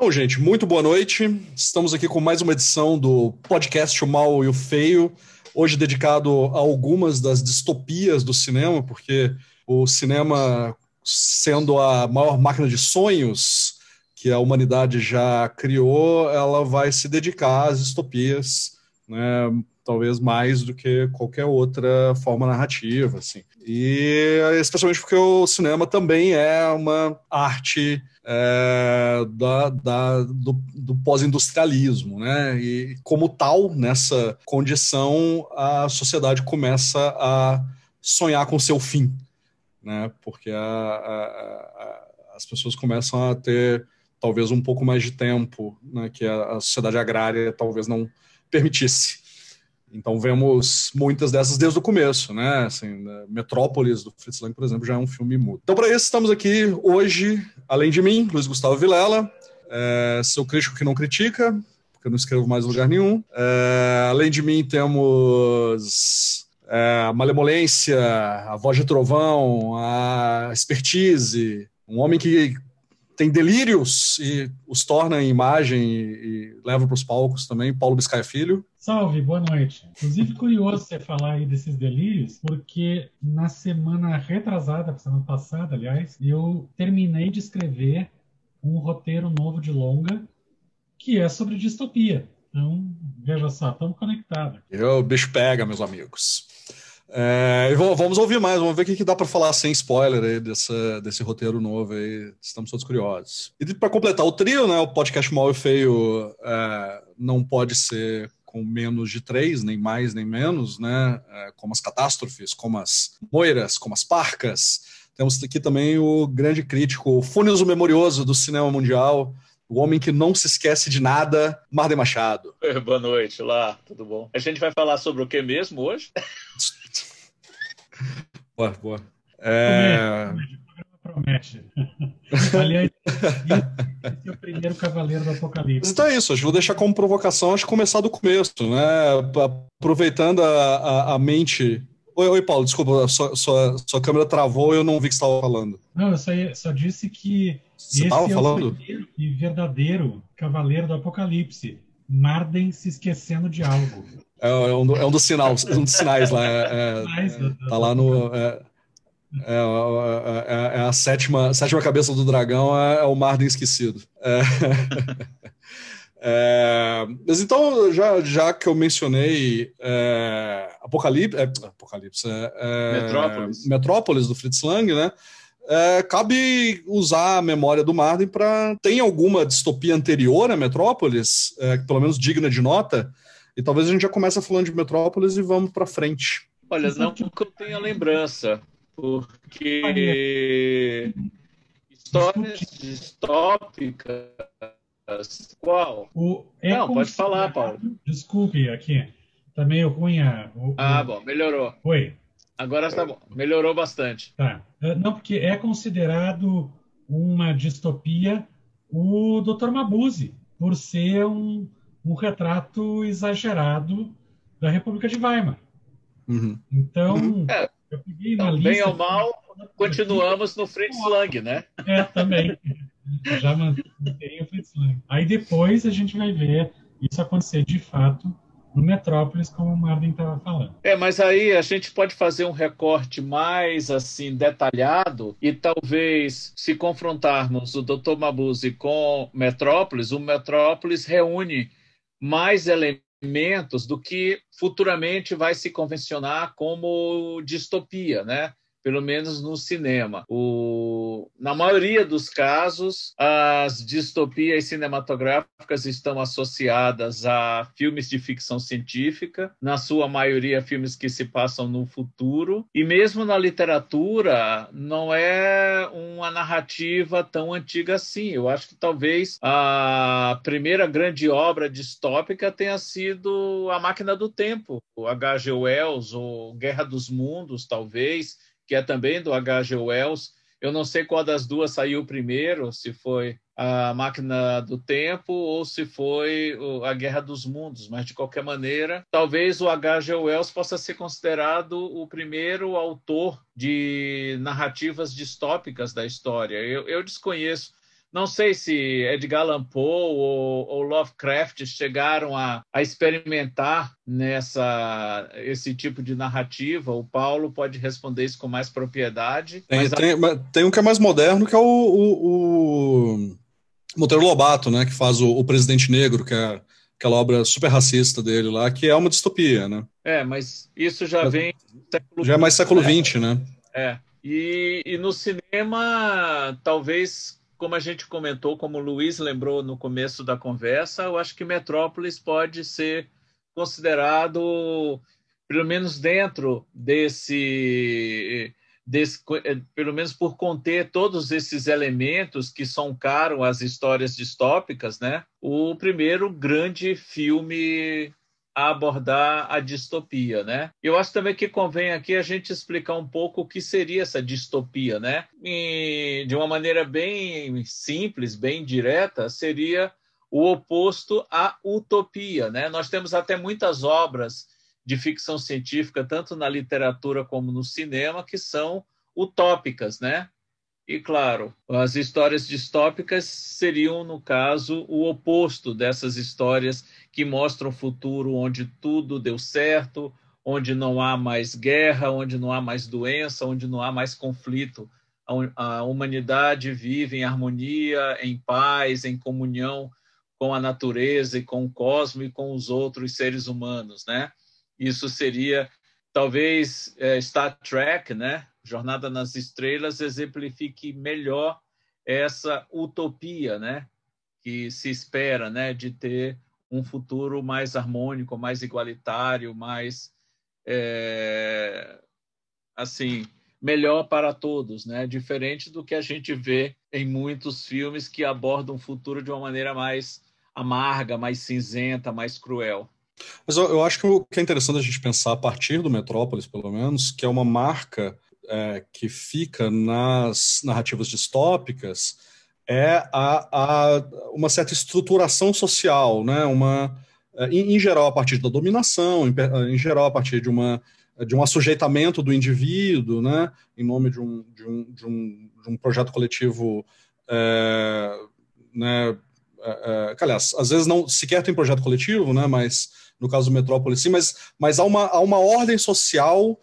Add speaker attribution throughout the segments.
Speaker 1: Bom, gente, muito boa noite. Estamos aqui com mais uma edição do podcast O Mal e o Feio, hoje dedicado a algumas das distopias do cinema, porque o cinema, sendo a maior máquina de sonhos que a humanidade já criou, ela vai se dedicar às distopias, né? talvez mais do que qualquer outra forma narrativa, assim. E especialmente porque o cinema também é uma arte é, da, da, do, do pós-industrialismo, né? E como tal, nessa condição, a sociedade começa a sonhar com seu fim, né? Porque a, a, a, as pessoas começam a ter talvez um pouco mais de tempo, né? Que a sociedade agrária talvez não permitisse. Então vemos muitas dessas desde o começo, né? Assim, né? Metrópolis do Fritz Lang, por exemplo, já é um filme mudo. Então para isso estamos aqui hoje, além de mim, Luiz Gustavo Vilela, é, seu crítico que não critica, porque eu não escrevo mais em lugar nenhum. É, além de mim temos é, malemolência, a voz de trovão, a expertise, um homem que tem delírios e os torna em imagem e, e leva para os palcos também, Paulo Biscaia Filho.
Speaker 2: Salve, boa noite. Inclusive, curioso você falar aí desses delírios, porque na semana retrasada, semana passada, aliás, eu terminei de escrever um roteiro novo de longa que é sobre distopia. Então, veja só, estamos conectados.
Speaker 1: O bicho pega, meus amigos. É, vamos ouvir mais, vamos ver o que, que dá para falar sem spoiler aí dessa, desse roteiro novo aí. Estamos todos curiosos. E para completar o trio, né? O podcast Mal e Feio é, não pode ser com menos de três, nem mais nem menos, né? É, como as catástrofes, como as moiras, como as parcas. Temos aqui também o grande crítico, o Funes o Memorioso do cinema mundial, o homem que não se esquece de nada, Marden Machado.
Speaker 3: Boa noite, lá, tudo bom? A gente vai falar sobre o que mesmo hoje?
Speaker 1: boa, boa. É...
Speaker 2: Promete. Aliás, esse é o primeiro Cavaleiro do Apocalipse.
Speaker 1: Então é isso, acho que vou deixar como provocação, acho que começar do começo, né? Aproveitando a, a, a mente. Oi, oi, Paulo, desculpa, sua, sua, sua câmera travou e eu não vi que você estava falando.
Speaker 2: Não, eu só, só disse que
Speaker 1: você esse é
Speaker 2: falando? o primeiro e verdadeiro Cavaleiro do Apocalipse. Marden se esquecendo de algo.
Speaker 1: É, é, um, é um, dos sinais, um dos sinais lá. É, é, tá lá no. É, é, é, é, a sétima, sétima cabeça do dragão, é, o Marden esquecido. mas então, já, já que eu mencionei Apocalipse, Apocalipse
Speaker 3: Metrópolis.
Speaker 1: Metrópolis do Fritz Lang, né? É, cabe usar a memória do Marden para. Tem alguma distopia anterior a Metrópolis, é, pelo menos digna de nota? E talvez a gente já comece falando de Metrópolis e vamos para frente.
Speaker 3: Olha, não que eu tenha lembrança, porque histórias distópicas. Qual?
Speaker 2: O, é
Speaker 3: não, pode falar, Paulo.
Speaker 2: Desculpe, aqui. Tá meio ruim a. O,
Speaker 3: ah, bom, melhorou.
Speaker 2: Oi.
Speaker 3: Agora está bom. Melhorou bastante.
Speaker 2: Tá. É, não, porque é considerado uma distopia o Dr. Mabuse, por ser um, um retrato exagerado da República de Weimar.
Speaker 1: Uhum.
Speaker 2: Então,
Speaker 3: uhum. É, eu peguei na então, lista. Bem ou mal, continuamos no Fritz Lang, né?
Speaker 2: É, também. Já mantém o Fritz Lang. Aí depois a gente vai ver isso acontecer de fato no Metrópolis, como o Marvin estava falando.
Speaker 3: É, mas aí a gente pode fazer um recorte mais assim detalhado e talvez se confrontarmos o Dr. Mabuse com Metrópolis, o Metrópolis reúne mais elementos do que futuramente vai se convencionar como distopia, né? Pelo menos no cinema. O, na maioria dos casos, as distopias cinematográficas estão associadas a filmes de ficção científica, na sua maioria filmes que se passam no futuro, e mesmo na literatura não é uma narrativa tão antiga assim. Eu acho que talvez a primeira grande obra distópica tenha sido A Máquina do Tempo, o H.G. Wells, ou Guerra dos Mundos, talvez, que é também do H.G. Wells. Eu não sei qual das duas saiu primeiro, se foi a Máquina do Tempo ou se foi a Guerra dos Mundos, mas de qualquer maneira, talvez o H.G. Wells possa ser considerado o primeiro autor de narrativas distópicas da história. Eu, eu desconheço não sei se Edgar Allan Poe ou, ou Lovecraft chegaram a, a, experimentar nessa esse tipo de narrativa. O Paulo pode responder isso com mais propriedade.
Speaker 1: Tem, mas... tem, tem um que é mais moderno, que é o, o, o Monteiro Lobato, né, que faz o, o Presidente Negro, que é aquela obra super racista dele lá, que é uma distopia, né?
Speaker 3: É, mas isso já vem...
Speaker 1: Já é mais século XX, né?
Speaker 3: né? É. E, e no cinema, talvez como a gente comentou, como o Luiz lembrou no começo da conversa, eu acho que Metrópolis pode ser considerado, pelo menos dentro desse, desse, pelo menos por conter todos esses elementos que são caros às histórias distópicas, né? O primeiro grande filme a abordar a distopia, né? Eu acho também que convém aqui a gente explicar um pouco o que seria essa distopia, né? E, de uma maneira bem simples, bem direta, seria o oposto à utopia, né? Nós temos até muitas obras de ficção científica, tanto na literatura como no cinema, que são utópicas, né? E, claro, as histórias distópicas seriam, no caso, o oposto dessas histórias que mostram um futuro onde tudo deu certo, onde não há mais guerra, onde não há mais doença, onde não há mais conflito. A humanidade vive em harmonia, em paz, em comunhão com a natureza e com o cosmos e com os outros seres humanos, né? Isso seria talvez é, Star Trek, né? Jornada nas Estrelas exemplifique melhor essa utopia, né, que se espera, né, de ter um futuro mais harmônico, mais igualitário, mais é, assim melhor para todos, né? Diferente do que a gente vê em muitos filmes que abordam o futuro de uma maneira mais amarga, mais cinzenta, mais cruel.
Speaker 1: Mas eu, eu acho que o que é interessante a gente pensar a partir do Metrópolis, pelo menos, que é uma marca é, que fica nas narrativas distópicas é a, a, uma certa estruturação social, né? uma, é, em, em, geral a partir da dominação, em, em, geral a partir de, uma, de um assujeitamento do indivíduo, né? em nome de um, de um, de um, de um projeto coletivo é, né, é, é aliás, às vezes não sequer tem projeto coletivo, né, mas no caso do Metrópole sim, mas, mas há, uma, há uma ordem social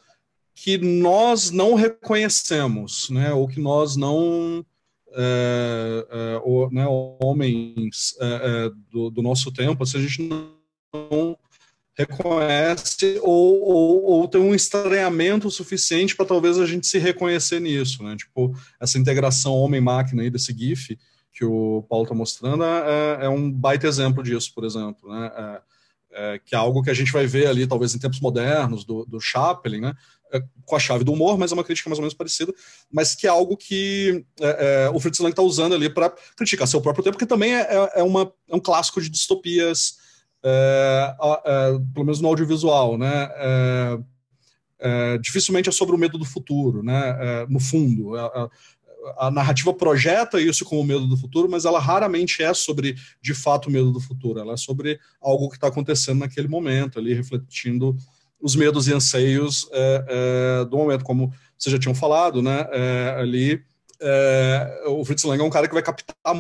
Speaker 1: que nós não reconhecemos, né, ou que nós não, é, é, ou, né, homens é, é, do, do, nosso tempo, se a gente não reconhece ou, ou, ou tem um estranhamento suficiente para talvez a gente se reconhecer nisso, né, tipo, essa integração homem-máquina aí desse GIF que o Paulo está mostrando é, é, um baita exemplo disso, por exemplo, né, é, é, que é algo que a gente vai ver ali, talvez em tempos modernos, do, do Chaplin, né? É, com a chave do humor, mas é uma crítica mais ou menos parecida, mas que é algo que é, é o Fritz Lang está usando ali para criticar seu próprio tempo, que também é, é, é, uma, é um clássico de distopias, pelo menos no audiovisual, né? dificilmente é sobre o medo do futuro, né? no fundo, a narrativa projeta isso como medo do futuro, mas ela raramente é sobre, de fato, o medo do futuro. Ela é sobre algo que está acontecendo naquele momento, ali, refletindo os medos e anseios é, é, do momento, como vocês já tinham falado, né? É, ali, é, o Fritz Lang é um cara que vai captar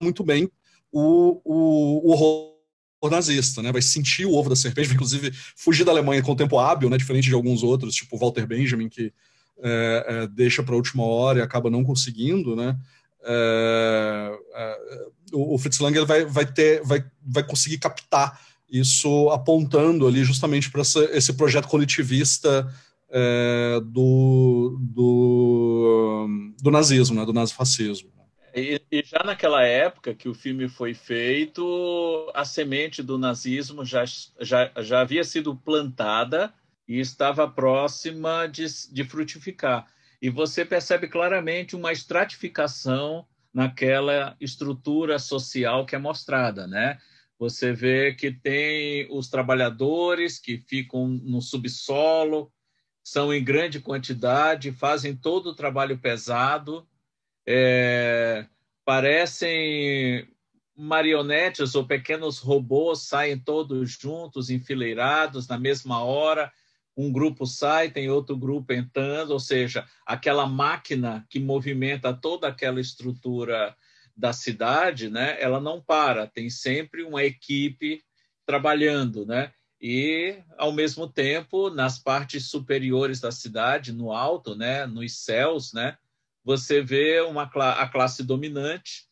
Speaker 1: muito bem o, o, o horror nazista, né? Vai sentir o ovo da serpente, inclusive fugir da Alemanha com tempo hábil, né? Diferente de alguns outros, tipo Walter Benjamin, que é, deixa para a última hora e acaba não conseguindo, né? O, o, Fritz Lang vai, vai, ter, vai, vai conseguir captar isso apontando ali justamente para esse projeto coletivista é, do, do, do, nazismo, né, do nazifascismo.
Speaker 3: E, e, já naquela época que o filme foi feito, a semente do nazismo já, já, já havia sido plantada e estava próxima de, de frutificar. E você percebe claramente uma estratificação naquela estrutura social que é mostrada, né? Você vê que tem os trabalhadores que ficam no subsolo, são em grande quantidade, fazem todo o trabalho pesado, é, parecem marionetes ou pequenos robôs, saem todos juntos, enfileirados na mesma hora. Um grupo sai, tem outro grupo entrando, ou seja, aquela máquina que movimenta toda aquela estrutura da cidade, né, ela não para, tem sempre uma equipe trabalhando, né? E ao mesmo tempo, nas partes superiores da cidade, no alto, né, nos céus, né, você vê uma a classe dominante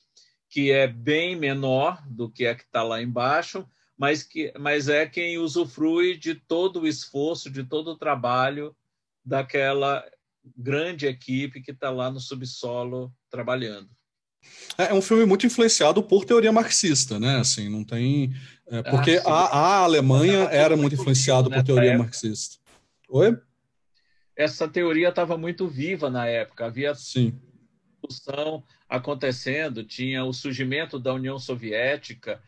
Speaker 3: que é bem menor do que a que está lá embaixo, mas que mas é quem usufrui de todo o esforço, de todo o trabalho daquela grande equipe que está lá no subsolo trabalhando.
Speaker 1: É, é um filme muito influenciado por teoria marxista, né? Assim, não tem. É, porque ah, a, a, Alemanha era muito influenciada por teoria época. marxista. Oi?
Speaker 3: Essa teoria estava muito viva na época. Havia
Speaker 1: Sim.
Speaker 3: discussão acontecendo, tinha o surgimento da União Soviética,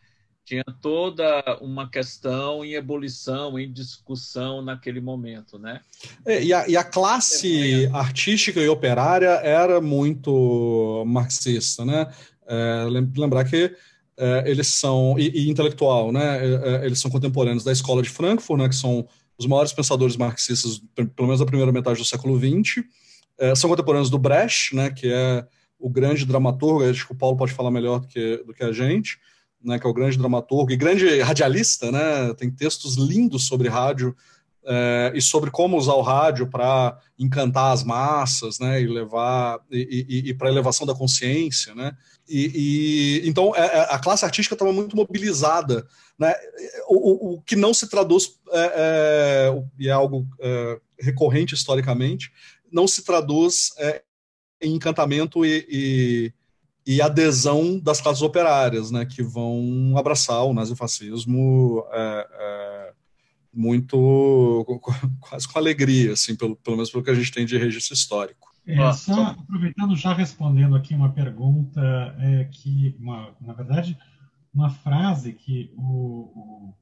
Speaker 3: tinha toda uma questão em ebulição, em discussão naquele momento, né?
Speaker 1: É, e, a, e, a, classe é, artística e operária era muito marxista, né? É, lembrar que é, eles são e, e, intelectual, né? É, é, eles são contemporâneos da escola de Frankfurt, né? Que são os maiores pensadores marxistas, pelo menos da primeira metade do século XX. são contemporâneos do Brecht, né? Que é o grande dramaturgo. Acho que o Paulo pode falar melhor do que, do que a gente né, que é o grande dramaturgo e grande radialista, né, tem textos lindos sobre rádio é, e sobre como usar o rádio para encantar as massas, né, e levar e, e, e para elevação da consciência, né. E, e então é, é a classe artística estava muito mobilizada, né. O, o, o, que não se traduz é, é e é algo é, recorrente historicamente, não se traduz em encantamento e, e adesão das classes operárias, né, que vão abraçar o nazifascismo é, é, muito quase com alegria, assim, pelo, pelo menos pelo que a gente tem de registro histórico.
Speaker 2: É, só aproveitando já respondendo aqui uma pergunta é, que, uma, na verdade, uma frase que o,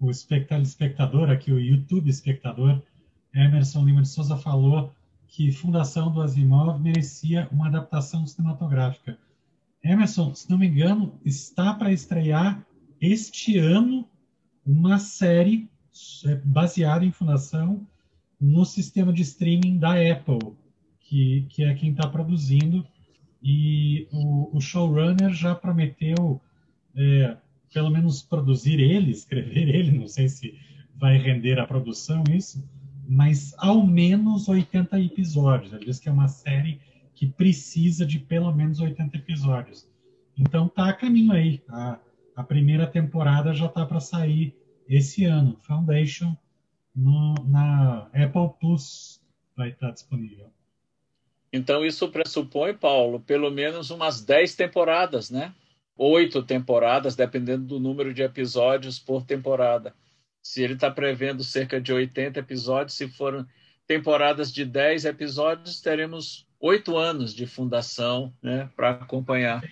Speaker 2: o, o espectador aqui, o YouTube espectador Emerson Lima de Souza falou que Fundação do Asimov merecia uma adaptação cinematográfica. Emerson, se não me engano, está para estrear este ano uma série é, baseada em fundação no sistema de streaming da Apple, que, que é quem está produzindo. E o, o, showrunner já prometeu, é, pelo menos, produzir ele, escrever ele, não sei se vai render a produção isso, mas ao menos 80 episódios. Ele diz que é uma série que precisa de pelo menos 80 episódios. Então tá a caminho aí. A, a primeira temporada já tá para sair esse ano. Foundation no, na Apple Plus vai estar tá disponível.
Speaker 3: Então isso pressupõe, Paulo, pelo menos umas 10 temporadas, né? Oito temporadas, dependendo do número de episódios por temporada. Se ele está prevendo cerca de 80 episódios, se forem temporadas de 10 episódios, teremos oito anos de fundação né, para acompanhar.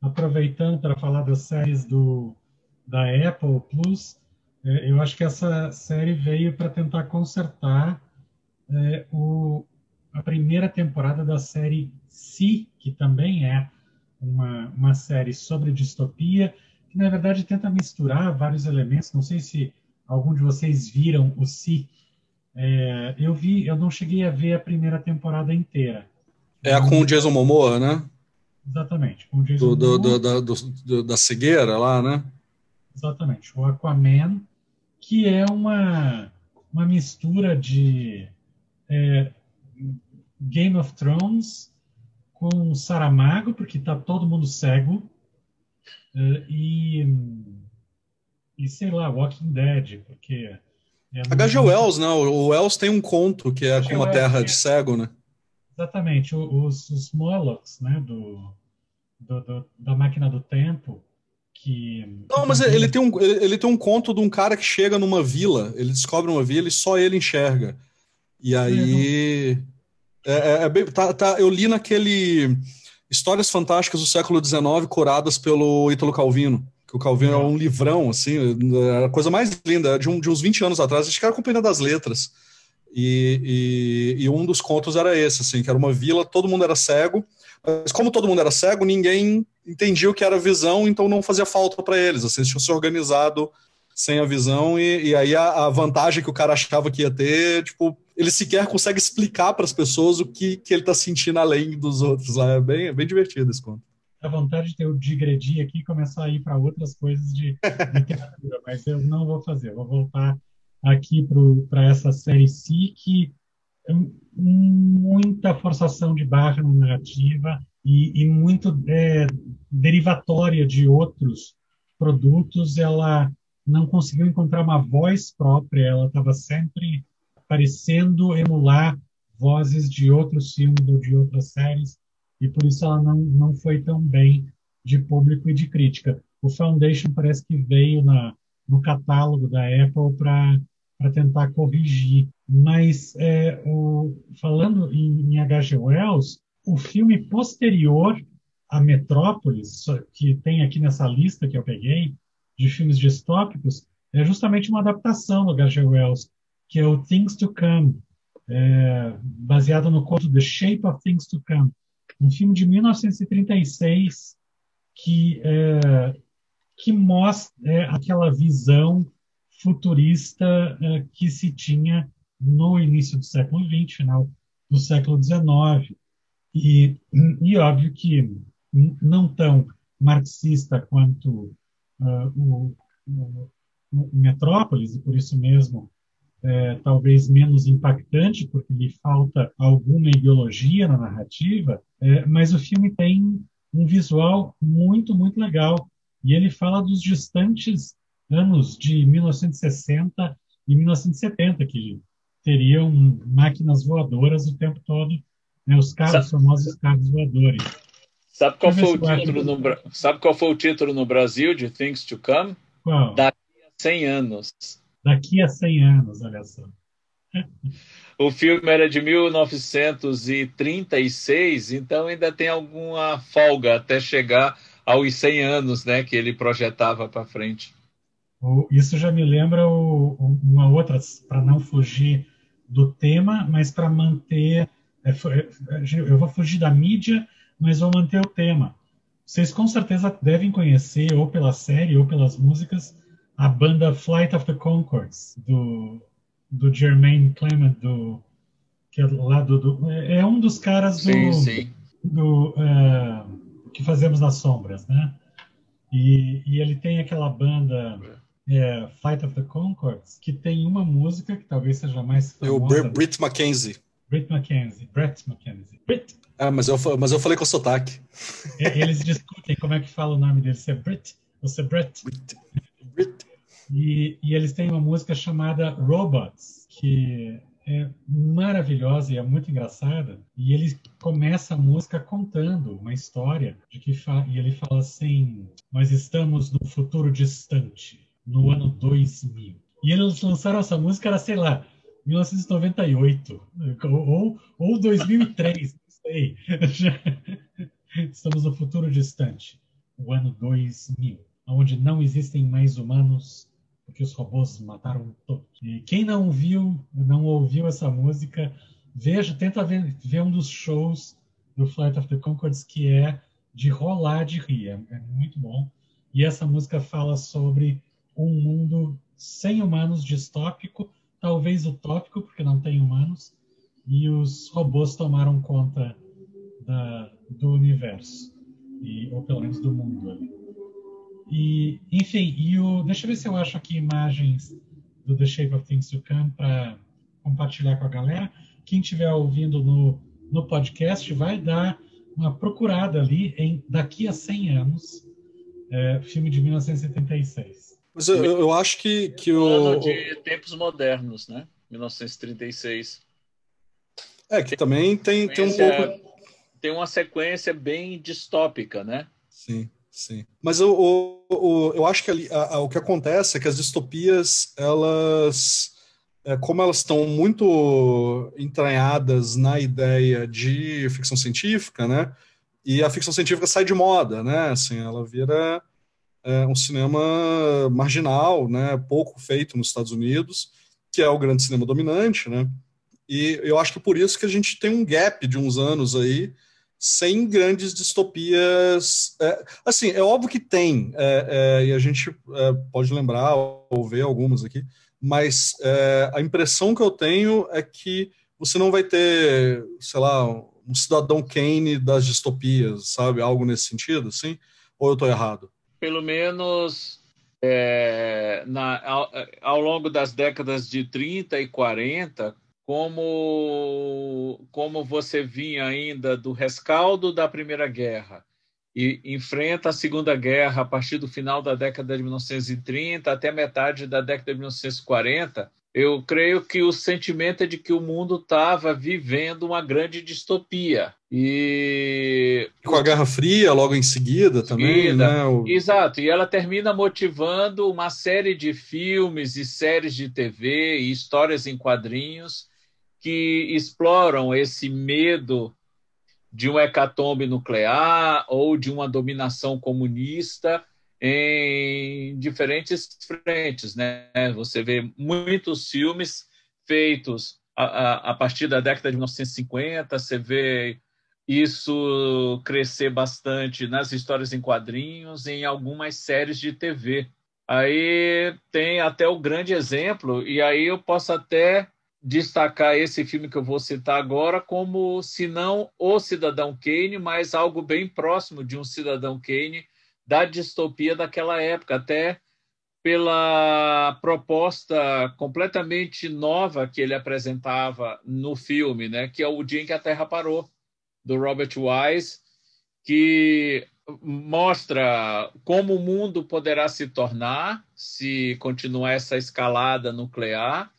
Speaker 2: Aproveitando para falar das séries do, da Apple Plus, é, eu acho que essa série veio para tentar consertar é, o, a primeira temporada da série Si, que também é uma, uma série sobre distopia, que na verdade tenta misturar vários elementos. Não sei se algum de vocês viram o Si, é, eu vi, eu não cheguei a ver a primeira temporada inteira.
Speaker 1: É a com o Jason Momoa, né?
Speaker 2: Exatamente, com o Jason
Speaker 1: do, do, do, do, da cegueira lá, né?
Speaker 2: Exatamente, o Aquaman, que é uma, uma mistura de é, Game of Thrones com Saramago, porque tá todo mundo cego, é, e, e sei lá, Walking Dead, porque
Speaker 1: H.G. Wells, não. O Wells tem um conto que é como a Terra de Cego, né?
Speaker 2: Exatamente. Os, os Molochs, né? Do, do, do, da Máquina do Tempo. Que,
Speaker 1: não, mas ele tem, um, ele tem um conto de um cara que chega numa vila, ele descobre uma vila e só ele enxerga. E aí. É, é, é bem, tá, tá, eu li naquele Histórias Fantásticas do século XIX, curadas pelo Ítalo Calvino que o Calvino é um livrão, assim, a coisa mais linda, de, um, de uns 20 anos atrás, acho que era a Companhia das Letras. E, e, e, um dos contos era esse, assim, que era uma vila, todo mundo era cego, mas como todo mundo era cego, ninguém entendia o que era visão, então não fazia falta para eles, assim, eles tinham se organizado sem a visão, e, e aí a, a, vantagem que o cara achava que ia ter, tipo, ele sequer consegue explicar para as pessoas o que, que ele está sentindo além dos outros lá, é bem, bem divertido esse conto.
Speaker 2: A vontade de eu digredir aqui e começar a ir para outras coisas de literatura, mas eu não vou fazer. Vou voltar aqui para essa série C que é muita forçação de barra na narrativa e, e muito é, derivatória de outros produtos. Ela não conseguiu encontrar uma voz própria, ela estava sempre parecendo emular vozes de outros filmes ou de outras séries e por isso ela não, não foi tão bem de público e de crítica. O Foundation parece que veio na, no catálogo da Apple para tentar corrigir. Mas, é, o, falando em, em H.G. Wells, o filme posterior a Metrópolis, que tem aqui nessa lista que eu peguei, de filmes distópicos, é justamente uma adaptação do H.G. Wells, que é o Things to Come, é, baseado no conto The Shape of Things to Come, um filme de 1936 que, é, que mostra é, aquela visão futurista é, que se tinha no início do século XX, final do século XIX. E, e óbvio que não tão marxista quanto uh, o, o, o Metrópolis, e por isso mesmo é, talvez menos impactante, porque lhe falta alguma ideologia na narrativa, é, mas o filme tem um visual muito, muito legal. E ele fala dos distantes anos de 1960 e 1970, que teriam máquinas voadoras o tempo todo, né, os carros, os famosos carros voadores.
Speaker 3: Sabe qual, foi o título no, sabe qual foi o título no Brasil de Things to Come?
Speaker 2: Qual?
Speaker 3: Daqui a 100 anos
Speaker 2: daqui a 100 anos, olha só.
Speaker 3: O filme era de 1936, então ainda tem alguma folga até chegar aos 100 anos, né, que ele projetava para frente.
Speaker 2: Isso já me lembra uma outra, para não fugir do tema, mas para manter. É, é, eu vou fugir da mídia, mas vou manter o tema. Vocês com certeza devem conhecer, ou pela série, ou pelas músicas, a banda Flight of the Concords, do, do Jermaine Clement, do, que é lá do, do é um dos caras do,
Speaker 3: sim, sim.
Speaker 2: do uh, que fazemos nas sombras, né? E, e ele tem aquela banda é, Flight of the Concords que tem uma música que talvez seja mais famosa.
Speaker 1: É o Brit McKenzie.
Speaker 2: Brit McKenzie, Brett McKenzie. Brit.
Speaker 1: Ah, mas eu, mas eu falei com sotaque.
Speaker 2: Eles discutem como é que fala o nome dele, se é Brit ou se é Brett. Brit. Brit. E, e eles têm uma música chamada Robots, que é maravilhosa e é muito engraçada. E ele começa a música contando uma história de que e ele fala assim: nós estamos no futuro distante, no ano 2000. E eles lançaram essa música era sei lá 1998 ou ou 2003, não sei. estamos no futuro distante, o ano 2000, onde não existem mais humanos porque os robôs mataram todos. E quem não viu, não ouviu essa música, veja, tenta ver, ver um dos shows do Flight of the Concords que é de rolar de rir, é, é muito bom. E essa música fala sobre um mundo sem humanos, distópico, talvez utópico, porque não tem humanos, e os robôs tomaram conta da, do universo, e, ou pelo menos do mundo ali. E, enfim, e o, deixa eu ver se eu acho aqui imagens do The Shape of Things to Come para compartilhar com a galera. Quem estiver ouvindo no, no podcast vai dar uma procurada ali em Daqui a 100 Anos, é, filme de 1976.
Speaker 1: Mas eu, eu acho que, que o...
Speaker 3: de tempos modernos, né? 1936.
Speaker 1: É, que também tem, tem um pouco...
Speaker 3: Tem uma sequência bem distópica, né?
Speaker 1: Sim. Sim. Mas eu, eu, eu acho que ali, a, a, o que acontece é que as distopias, elas, é, como elas estão muito entranhadas na ideia de ficção científica, né? E a ficção científica sai de moda, né? Assim, ela vira é, um cinema marginal, né? Pouco feito nos Estados Unidos, que é o grande cinema dominante, né? E eu acho que por isso que a gente tem um gap de uns anos aí, sem grandes distopias. É, assim, é óbvio que tem, é, é, e a gente é, pode lembrar ou ver algumas aqui, mas é, a impressão que eu tenho é que você não vai ter, sei lá, um cidadão Kane das distopias, sabe? Algo nesse sentido, assim? Ou eu estou errado?
Speaker 3: Pelo menos é, na, ao, ao, longo das décadas de 30 e 40, como, como você vinha ainda do rescaldo da Primeira Guerra e enfrenta a Segunda Guerra a partir do final da década de 1930 até metade da década de 1940, eu creio que o sentimento é de que o mundo estava vivendo uma grande distopia. E.
Speaker 1: Com a Guerra Fria, logo em seguida também. Né? O...
Speaker 3: Exato, e ela termina motivando uma série de filmes e séries de TV e histórias em quadrinhos que exploram esse medo de um hecatombe nuclear ou de uma dominação comunista em diferentes frentes. Né? Você vê muitos filmes feitos a, a, a partir da década de 1950, você vê isso crescer bastante nas histórias em quadrinhos, em algumas séries de TV. Aí tem até o grande exemplo, e aí eu posso até destacar esse filme que eu vou citar agora como, se não o Cidadão Kane, mas algo bem próximo de um Cidadão Kane, da distopia daquela época, até pela proposta completamente nova que ele apresentava no filme, né, que é o Dia em que a Terra Parou, do Robert Wise, que mostra como o mundo poderá se tornar se continuar essa escalada nuclear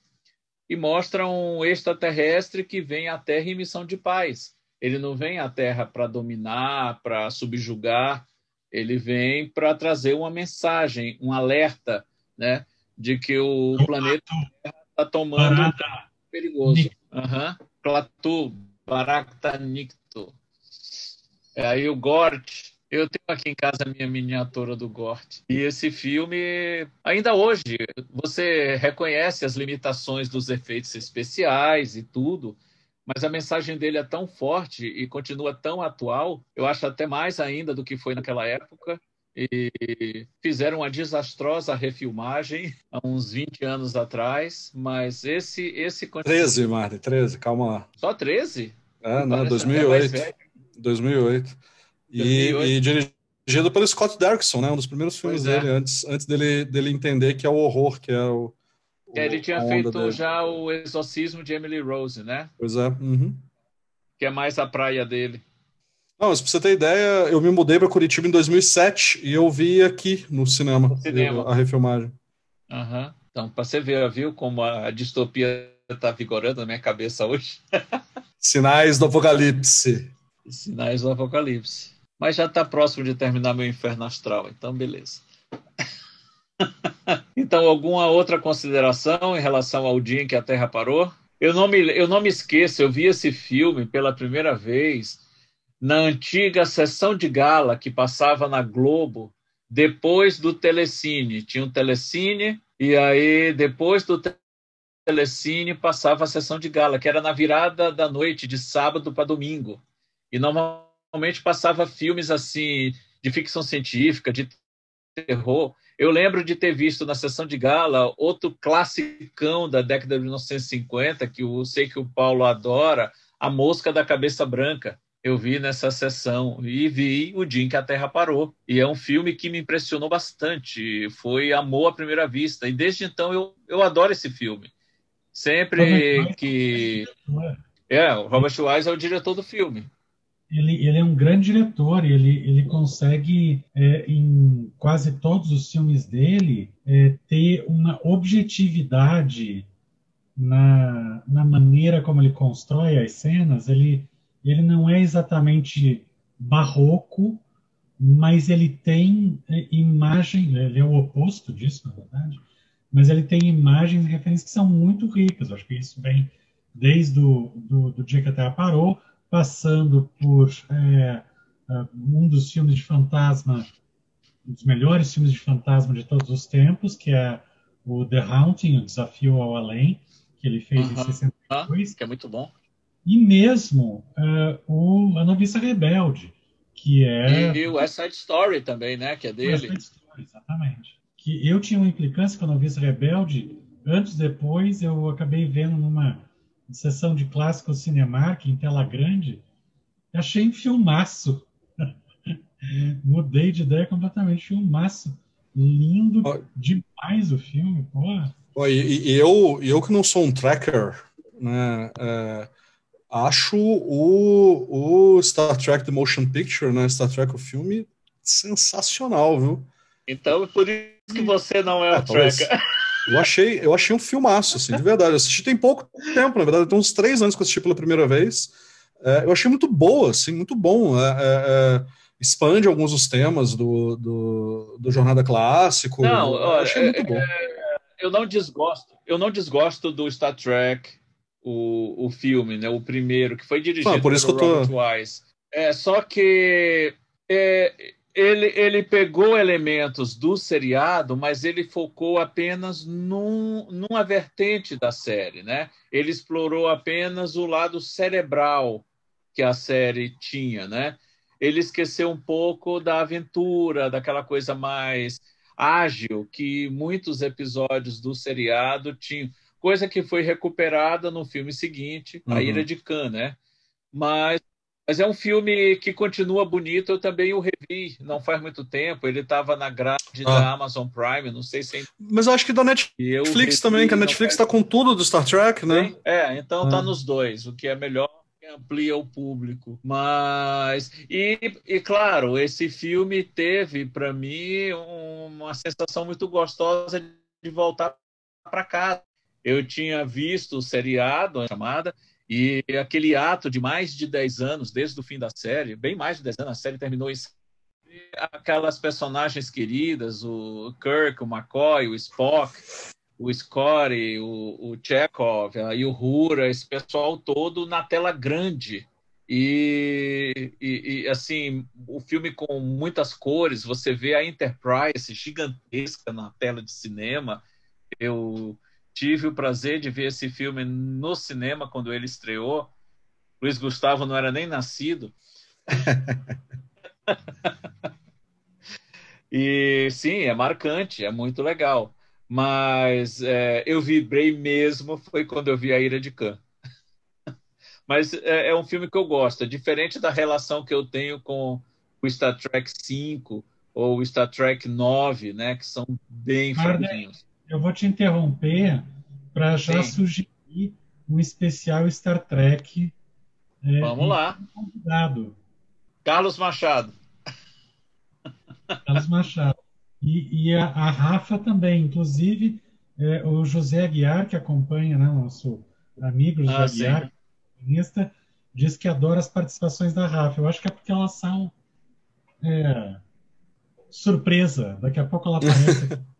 Speaker 3: e mostra um extraterrestre que vem à Terra em missão de paz. Ele não vem à Terra para dominar, para subjugar, ele vem para trazer uma mensagem, um alerta, né, de que o planeta está tomando Barata. perigoso. Uhum. Clatu, Baractanicto. É, aí o Gort, eu tenho aqui em casa a minha miniatura do Gort. E esse filme, ainda hoje, você reconhece as limitações dos efeitos especiais e tudo, mas a mensagem dele é tão forte e continua tão atual, eu acho até mais ainda do que foi naquela época. E fizeram uma desastrosa refilmagem há uns 20 anos atrás, mas esse esse
Speaker 1: continua... 13, Marta, 13, calma lá.
Speaker 3: Só 13?
Speaker 1: É, não, 2008. 2008. E, 2008. e dirigido pelo Scott Derrickson, né? Um dos primeiros filmes é. dele, antes, antes dele, dele entender que é o horror, que é o,
Speaker 3: é, ele tinha feito dele. já o Exorcismo de Emily Rose, né?
Speaker 1: Pois é. Uhum.
Speaker 3: Que é mais a praia dele.
Speaker 1: Não, mas pra você ter ideia, eu me mudei para Curitiba em 2007 e eu vi aqui no cinema, no cinema. a refilmagem.
Speaker 3: Uhum. Então, para você ver, viu como a distopia está vigorando na minha cabeça hoje?
Speaker 1: Sinais do Apocalipse.
Speaker 3: Sinais do Apocalipse. Mas já está próximo de terminar meu inferno astral, então beleza. então, alguma outra consideração em relação ao dia em que a Terra parou? Eu não me, eu não me esqueço, eu vi esse filme pela primeira vez na antiga sessão de gala que passava na Globo depois do Telecine. Tinha um Telecine e aí depois do Telecine passava a sessão de gala, que era na virada da noite, de sábado para domingo. E normalmente passava filmes assim de ficção científica, de terror. Eu lembro de ter visto na sessão de gala outro classicão da década de 1950, que eu sei que o Paulo adora, A Mosca da Cabeça Branca. Eu vi nessa sessão e vi O Dia em que a Terra Parou. E é um filme que me impressionou bastante. Foi amor à primeira vista. E desde então eu, eu adoro esse filme. Sempre que. É, o Robert Wise é o diretor do filme
Speaker 2: ele, ele é um grande diretor e ele, ele consegue, é, em quase todos os filmes dele, é, ter uma objetividade na, na maneira como ele constrói as cenas. Ele, ele não é exatamente barroco, mas ele tem é, imagem, ele é o oposto disso, na verdade, mas ele tem imagens e referências que são muito ricas. Eu acho que isso vem desde o do, do dia que a Terra parou, passando por é, é, um dos filmes de fantasma, um dos melhores filmes de fantasma de todos os tempos, que é o The Haunting, o Desafio ao Além, que ele fez em 62.
Speaker 3: Que é muito bom.
Speaker 2: E mesmo uh, o A Noviça Rebelde, que é...
Speaker 3: E o West Side Story também, né? Que é dele. West Side Story,
Speaker 2: exatamente. Que eu tinha uma implicância com a Noviça Rebelde, antes depois eu acabei vendo numa sessão de clássicos Cinemark em tela grande, achei um filmaço. Mudei de ideia completamente. Filmaço. Lindo oh. demais o filme. Porra.
Speaker 1: Oh, e, e, eu, eu que não sou um tracker, né? É, acho o, o Star Trek The Motion Picture, né? Star Trek o filme sensacional, viu?
Speaker 3: Então, por isso que você não é um tracker.
Speaker 1: Eu achei, eu achei um filmaço, assim, de verdade. Eu assisti tem pouco tempo, na verdade, tem uns três anos que eu assisti pela primeira vez. É, eu achei muito boa, assim, muito bom. É, é, é expande alguns dos temas do, do, do Jornada Clássico.
Speaker 3: Não, eu achei muito bom. É, eu não desgosto, eu não desgosto do Star Trek, o, o filme, né? O primeiro, que foi dirigido ah,
Speaker 1: por isso pelo Robert
Speaker 3: tô... Wise. É, só que é, ele, ele pegou elementos do seriado, mas ele focou apenas num, numa vertente da série, né? Ele explorou apenas o lado cerebral que a série tinha, né? Ele esqueceu um pouco da aventura, daquela coisa mais ágil que muitos episódios do seriado tinham, coisa que foi recuperada no filme seguinte, uhum. A Ira de Khan, né? Mas mas é um filme que continua bonito. Eu também o revi não faz muito tempo. Ele estava na grade ah. da Amazon Prime. Não sei se.
Speaker 1: Mas eu acho que da Netflix também, que a Netflix está com tudo do Star Trek, né?
Speaker 3: É, então tá ah. nos dois, o que é melhor amplia o público. Mas e, e claro, esse filme teve para mim uma sensação muito gostosa de voltar para casa. Eu tinha visto o seriado, a chamada, e aquele ato de mais de 10 anos, desde o fim da série, bem mais de 10 anos, a série terminou em aquelas personagens queridas, o Kirk, o McCoy, o Spock, o Scotty, o, o Chekhov e o Hura, esse pessoal todo na tela grande. E, e, e, assim, o filme com muitas cores, você vê a Enterprise gigantesca na tela de cinema. Eu tive o prazer de ver esse filme no cinema quando ele estreou. Luiz Gustavo não era nem nascido. e sim, é marcante, é muito legal. Mas é, eu vibrei mesmo foi quando eu vi A Ira de Khan. Mas é, é, um filme que eu gosto, é diferente da relação que eu tenho com o Star Trek 5 ou o Star Trek 9, né, que são bem fraquinhos.
Speaker 2: Eu vou te interromper para já Sim. sugerir um especial Star Trek.
Speaker 3: É, Vamos lá.
Speaker 2: Convidado.
Speaker 3: Carlos Machado.
Speaker 2: Carlos Machado. E, e a, a, Rafa também, inclusive é, o José Aguiar, que acompanha, né, nosso amigo José ah, Aguiar, comunista, diz que adora as participações da Rafa. Eu acho que é porque elas são é, surpresa. Daqui a pouco ela aparece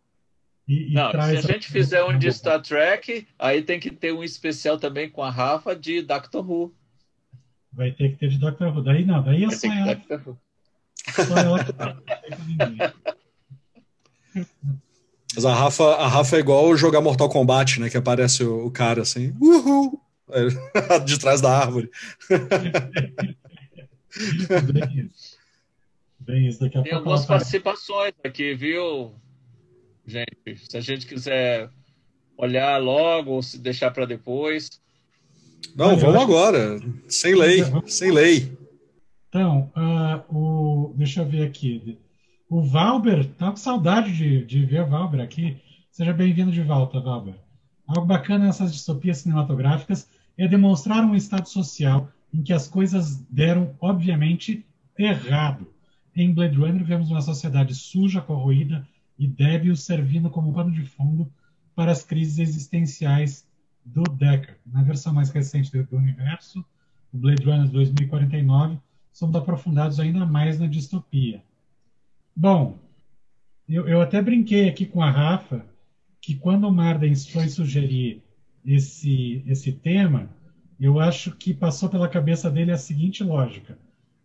Speaker 3: E, e não, se a gente a... fizer um de Star Trek, aí tem que ter um especial também com a Rafa de Doctor Who.
Speaker 2: Vai ter que ter de Doctor Who. Daí não, daí é só ela. Só ela que tá.
Speaker 1: Mas a Rafa, a Rafa é igual jogar Mortal Kombat, né? Que aparece o, o cara assim, uhul! de trás da árvore.
Speaker 2: bem isso. Bem isso. Daqui a
Speaker 3: Tem algumas participações aqui, viu? Gente. Se a gente quiser olhar logo ou se deixar para depois.
Speaker 1: Não, vamos agora. Sem lei, sem lei.
Speaker 2: Então, uh, o, deixa eu ver aqui. O Valber, tá com saudade de, de ver o Valber aqui. Seja bem-vindo de volta, Valber. Algo bacana nessas distopias cinematográficas é demonstrar um estado social em que as coisas deram, obviamente, errado. Em Blade Runner, vemos uma sociedade suja, corroída, e débil servindo como pano de fundo para as crises existenciais do Deckard. Na versão mais recente do universo, o Blade Runner 2049, somos aprofundados ainda mais na distopia. Bom, eu, eu até brinquei aqui com a Rafa que quando o Mardens foi sugerir esse, esse tema, eu acho que passou pela cabeça dele a seguinte lógica: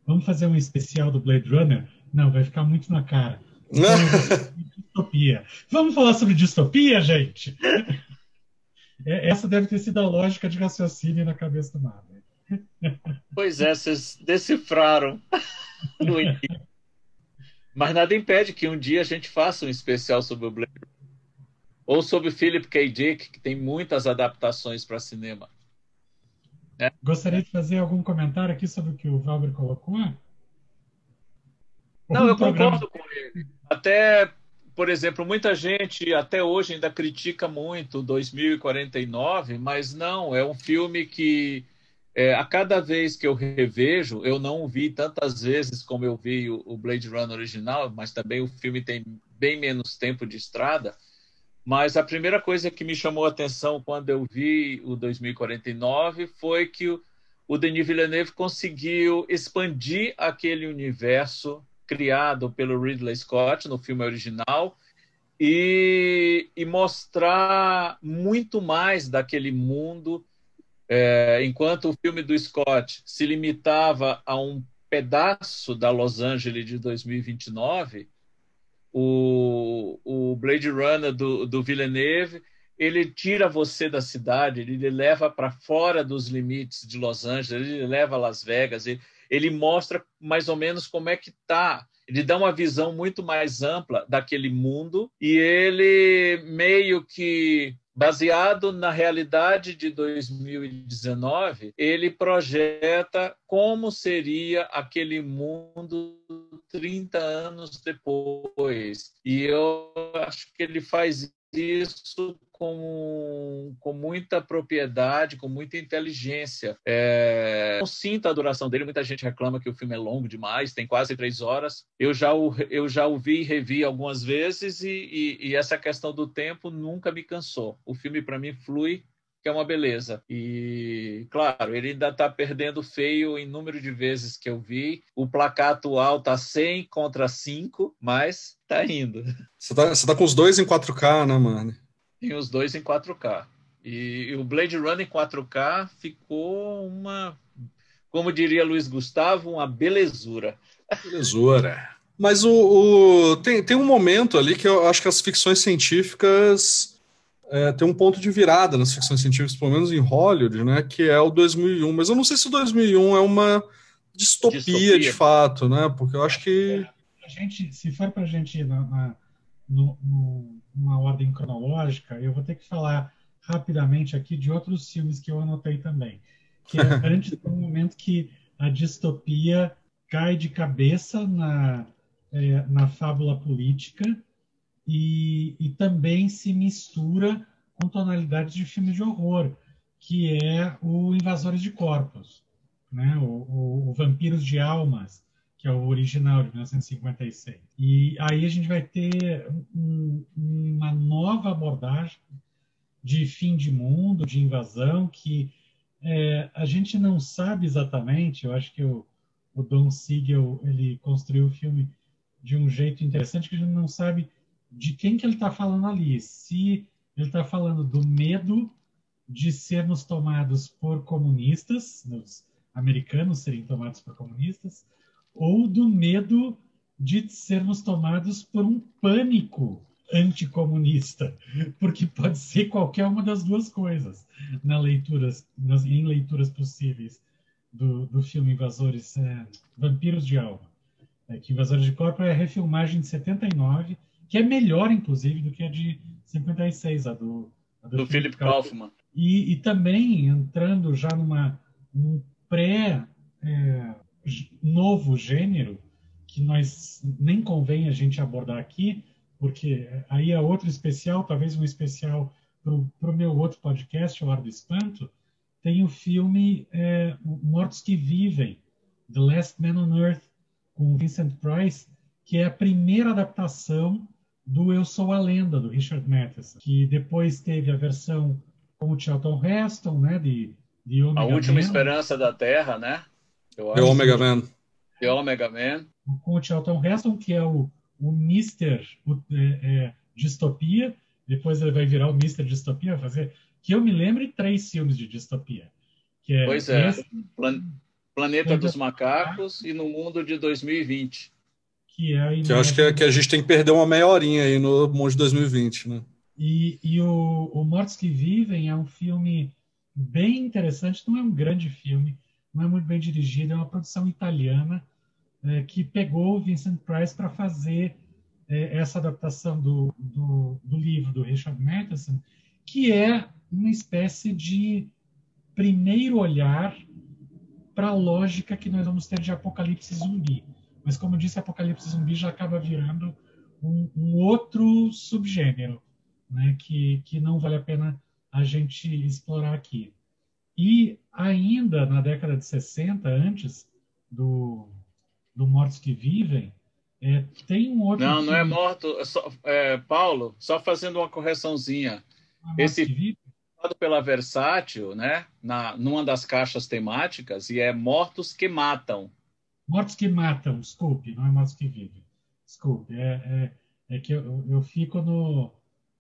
Speaker 2: vamos fazer um especial do Blade Runner? Não, vai ficar muito na cara. distopia. Vamos falar sobre distopia, gente? É, essa deve ter sido a lógica de raciocínio na cabeça do Marvel.
Speaker 3: Pois é, vocês decifraram. Mas nada impede que um dia a gente faça um especial sobre o Blade ou sobre Philip K. Dick, que tem muitas adaptações para cinema.
Speaker 2: É. Gostaria de fazer algum comentário aqui sobre o que o Valber colocou?
Speaker 3: Não, eu programa... concordo com ele. Até, por exemplo, muita gente até hoje ainda critica muito 2049, mas não, é um filme que é, a cada vez que eu revejo, eu não vi tantas vezes como eu vi o, o Blade Runner original, mas também o filme tem bem menos tempo de estrada. Mas a primeira coisa que me chamou a atenção quando eu vi o 2049 foi que o, o Denis Villeneuve conseguiu expandir aquele universo criado pelo Ridley Scott no filme original e, e mostrar muito mais daquele mundo. É, enquanto o filme do Scott se limitava a um pedaço da Los Angeles de 2029, o, o Blade Runner do, do Villeneuve, ele tira você da cidade, ele leva para fora dos limites de Los Angeles, ele leva Las Vegas, ele, ele mostra mais ou menos como é que está ele dá uma visão muito mais ampla daquele mundo e ele meio que baseado na realidade de 2019, ele projeta como seria aquele mundo 30 anos depois. E eu acho que ele faz isso com, com muita propriedade, com muita inteligência. É, não sinto a duração dele, muita gente reclama que o filme é longo demais, tem quase três horas. Eu já o, eu já o vi e revi algumas vezes e, e, e essa questão do tempo nunca me cansou. O filme, para mim, flui que é uma beleza. E, claro, ele ainda está perdendo feio em número de vezes que eu vi. O placar atual está 100 contra 5, mas está indo.
Speaker 1: Você está tá com os dois em 4K, né, mano?
Speaker 3: Tem os dois em 4K. E, e o Blade Runner em 4K ficou uma, como diria Luiz Gustavo, uma belezura.
Speaker 1: Belezura. Mas o, o, tem, tem um momento ali que eu acho que as ficções científicas é, tem um ponto de virada nas ficções científicas, pelo menos em Hollywood, né, que é o 2001. Mas eu não sei se o 2001 é uma distopia, distopia. de fato, né? Porque eu acho que
Speaker 2: a gente, se for para a gente ir na, na no, no, numa ordem cronológica, eu vou ter que falar rapidamente aqui de outros filmes que eu anotei também. Que é antes do momento que a distopia cai de cabeça na, é, na fábula política e, e também se mistura com tonalidades de filme de horror, que é o Invasores de Corpos, né? o, o, o Vampiros de Almas, que é o original de 1956. E aí a gente vai ter um, uma nova abordagem de fim de mundo, de invasão, que é, a gente não sabe exatamente. Eu acho que o, o Don Siegel ele construiu o filme de um jeito interessante que a gente não sabe de quem que ele está falando ali. Se ele está falando do medo de sermos tomados por comunistas, os americanos serem tomados por comunistas, ou do medo de sermos tomados por um pânico anticomunista, porque pode ser qualquer uma das duas coisas na leituras, nas, em leituras possíveis do, do filme Invasores, é, Vampiros de Alma. É, que Invasores de Corpo é a refilmagem de 79 que é melhor, inclusive, do que a de 56, a do,
Speaker 3: a do, do Philip Kaufman.
Speaker 2: E, e, também entrando já numa, num pré é, novo gênero, que nós nem convém a gente abordar aqui, porque aí é outro especial, talvez um especial para o meu outro podcast, O Ar do Espanto, tem o filme é, Mortos que Vivem, The Last Man on Earth, com Vincent Price, que é a primeira adaptação do Eu Sou a Lenda, do Richard Matheson, que depois teve a versão com o Charlton Heston, né, de, de
Speaker 3: Omega A Última Man. Esperança da Terra, né?
Speaker 1: The Omega Man.
Speaker 3: The Omega Man.
Speaker 2: Com o Charlton Heston, que é o, o Mr. O, é, é, Distopia, depois ele vai virar o Mr. Distopia, fazer, que eu me lembre, três filmes de distopia. Que é
Speaker 3: pois é, esse, Plan Planeta dos Macacos e No Mundo de 2020
Speaker 1: que é que eu acho que, é, que, a gente tem que perder uma meia horinha aí no Monte 2020, né?
Speaker 2: E, e o, o Mortos que Vivem é um filme bem interessante, não é um grande filme, não é muito bem dirigido, é uma produção italiana é, que pegou o Vincent Price para fazer é, essa adaptação do, do, do, livro do Richard Matheson, que é uma espécie de primeiro olhar para a lógica que nós vamos ter de apocalipse zumbi. Mas, como eu disse, apocalipse zumbi já acaba virando um, um outro subgênero, né, que, que não vale a pena a gente explorar aqui. E ainda na década de 60, antes do, do Mortos que Vivem, é, tem um outro.
Speaker 3: Não, filme... não é morto. É só, é, Paulo, só fazendo uma correçãozinha. É Esse filme pela Versátil, né? Na, numa das caixas temáticas, e é Mortos que Matam.
Speaker 2: Mortos que Matam, desculpe, não é Mortos que Vivem. Desculpe, é, é, é que eu, eu fico no,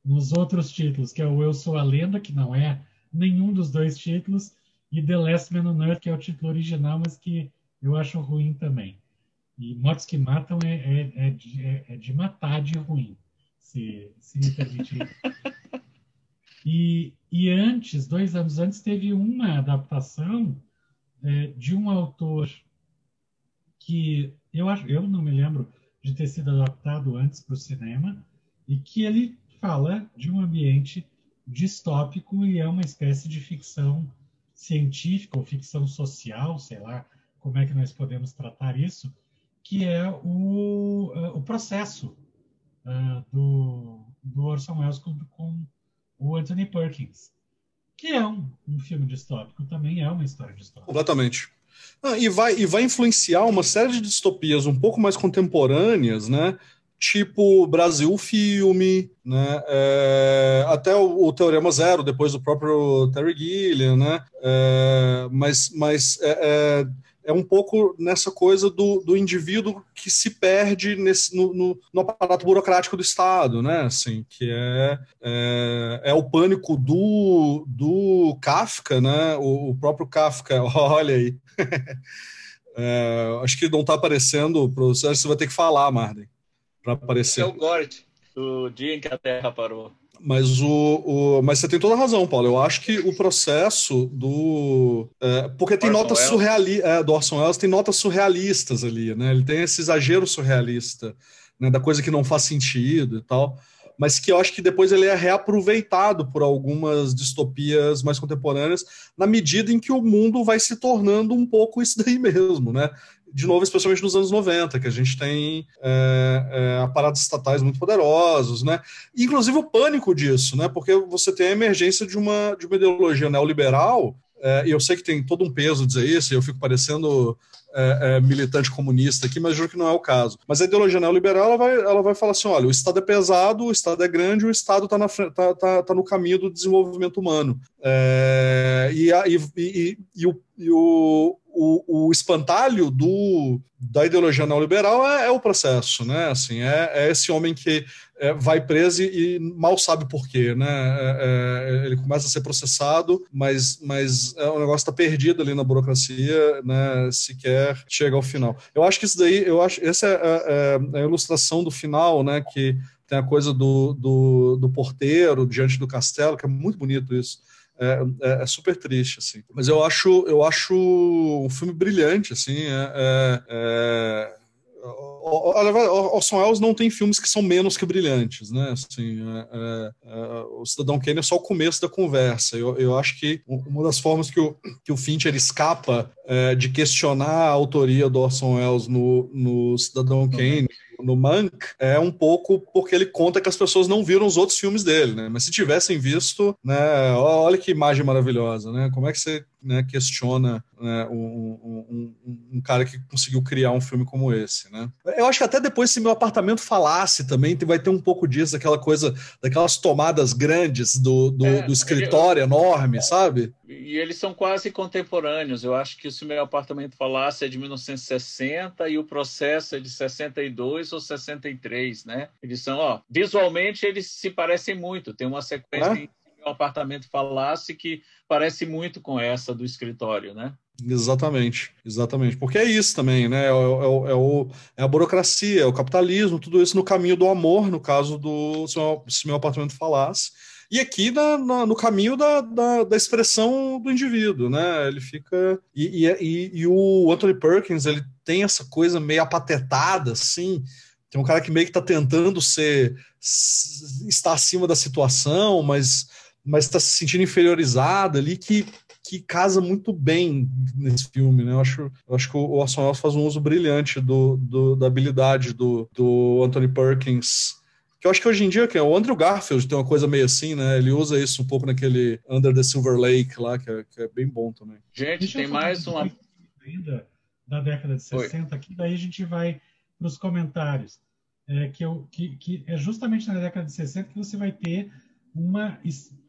Speaker 2: nos outros títulos, que é o Eu Sou a Lenda, que não é nenhum dos dois títulos, e The Last Man on Earth, que é o título original, mas que eu acho ruim também. E Mortos que Matam é, é, é, de, é, é de matar de ruim, se, se me permitir. E, e antes, dois anos antes, teve uma adaptação é, de um autor que eu eu não me lembro de ter sido adaptado antes para o cinema e que ele fala de um ambiente distópico e é uma espécie de ficção científica ou ficção social, sei lá como é que nós podemos tratar isso, que é o, uh, o processo uh, do, do Orson Welles com, com, o Anthony Perkins, que é um, um filme distópico, também é uma história distópica.
Speaker 1: Completamente. Ah, e, vai, e vai influenciar uma série de distopias um pouco mais contemporâneas, né? tipo Brasil Filme, né? É, até o, o, Teorema Zero, depois do próprio Terry Gilliam, né? É, mas mas é, é, um pouco nessa coisa do, do indivíduo que se perde nesse, no, no, no, aparato burocrático do Estado, né? Assim, que é, é, é o pânico do, do Kafka, né? O, o próprio Kafka, olha aí. É, acho que não está aparecendo, professor, você vai ter que falar, Marden para aparecer. É
Speaker 3: o Gort, o dia em que a Terra parou.
Speaker 1: Mas, o, o, mas você tem toda a razão, Paulo. Eu acho que o processo do. É, porque tem Orson notas surrealistas. É, do Orson Welles tem notas surrealistas ali, né? Ele tem esse exagero surrealista, né? Da coisa que não faz sentido e tal. Mas que eu acho que depois ele é reaproveitado por algumas distopias mais contemporâneas, na medida em que o mundo vai se tornando um pouco isso daí mesmo, né? De novo, especialmente nos anos 90, que a gente tem é, é, aparatos estatais muito poderosos, né? Inclusive o pânico disso, né? Porque você tem a emergência de uma, de uma ideologia neoliberal, eu sei que tem todo um peso dizer isso, eu fico parecendo é, é, militante comunista aqui, mas juro que não é o caso. Mas a ideologia neoliberal ela vai, ela vai falar assim: olha, o Estado é pesado, o Estado é grande, o Estado está tá, tá, tá no caminho do desenvolvimento humano. É, e, e, e, e, o, e o, o, o espantalho do, da ideologia neoliberal é, é, o processo, né? Assim, é, é esse homem que é, vai preso e, mal sabe por quê, né? É, é, ele começa a ser processado, mas, mas é, o negócio está perdido ali na burocracia, né? Sequer chega ao final. Eu acho que isso daí, eu acho, essa é, a ilustração do final, né? Que tem a coisa do, do, do porteiro diante do castelo, que é muito bonito isso é, é, é, super triste, assim. Mas eu acho, eu acho um filme brilhante, assim. É, é, é Orson Welles não tem filmes que são menos que brilhantes, né? Assim, é, é, o Cidadão Kane é só o começo da conversa. Eu, eu acho que uma das formas que o, que o Fincher escapa de questionar a autoria do Orson Welles no, no Cidadão Kane no Mank é um pouco porque ele conta que as pessoas não viram os outros filmes dele, né? Mas se tivessem visto, né? Olha que imagem maravilhosa, né? Como é que você né, questiona né, um, um, cara que conseguiu criar um filme como esse, né? Eu acho que até depois, se meu apartamento falasse também, vai ter um pouco disso, aquela coisa, daquelas tomadas grandes do, do, é, do escritório eu, enorme, sabe?
Speaker 3: E eles são quase contemporâneos. Eu acho que se meu apartamento falasse é de 1960 e o processo é de 62 ou 63, né? Eles são, ó, visualmente eles se parecem muito. Tem uma sequência é? meu apartamento falasse que parece muito com essa do escritório, né?
Speaker 1: Exatamente, exatamente. Porque é isso também, né? É, é, é, o, é a burocracia, é o capitalismo, tudo isso no caminho do amor, no caso do se meu, se meu apartamento falasse. E aqui na, na, no caminho da, da, da, expressão do indivíduo, né? Ele fica. E, e, e, o Anthony Perkins, ele tem essa coisa meio apatetada, assim. Tem um cara que meio que está tentando ser. estar acima da situação, mas mas está se sentindo inferiorizado ali, que, que casa muito bem nesse filme, né? Eu acho, eu acho que o Orson Welles faz um uso brilhante do, do da habilidade do, do Anthony Perkins que eu acho que hoje em dia que é o Andrew Garfield tem uma coisa meio assim, né? Ele usa isso um pouco naquele Under the Silver Lake lá, que é, que é bem bom também.
Speaker 3: Gente, Deixa tem mais uma
Speaker 2: ainda da década de 60 Oi. aqui, daí a gente vai para os comentários. É, que, eu, que, que é justamente na década de 60 que você vai ter uma,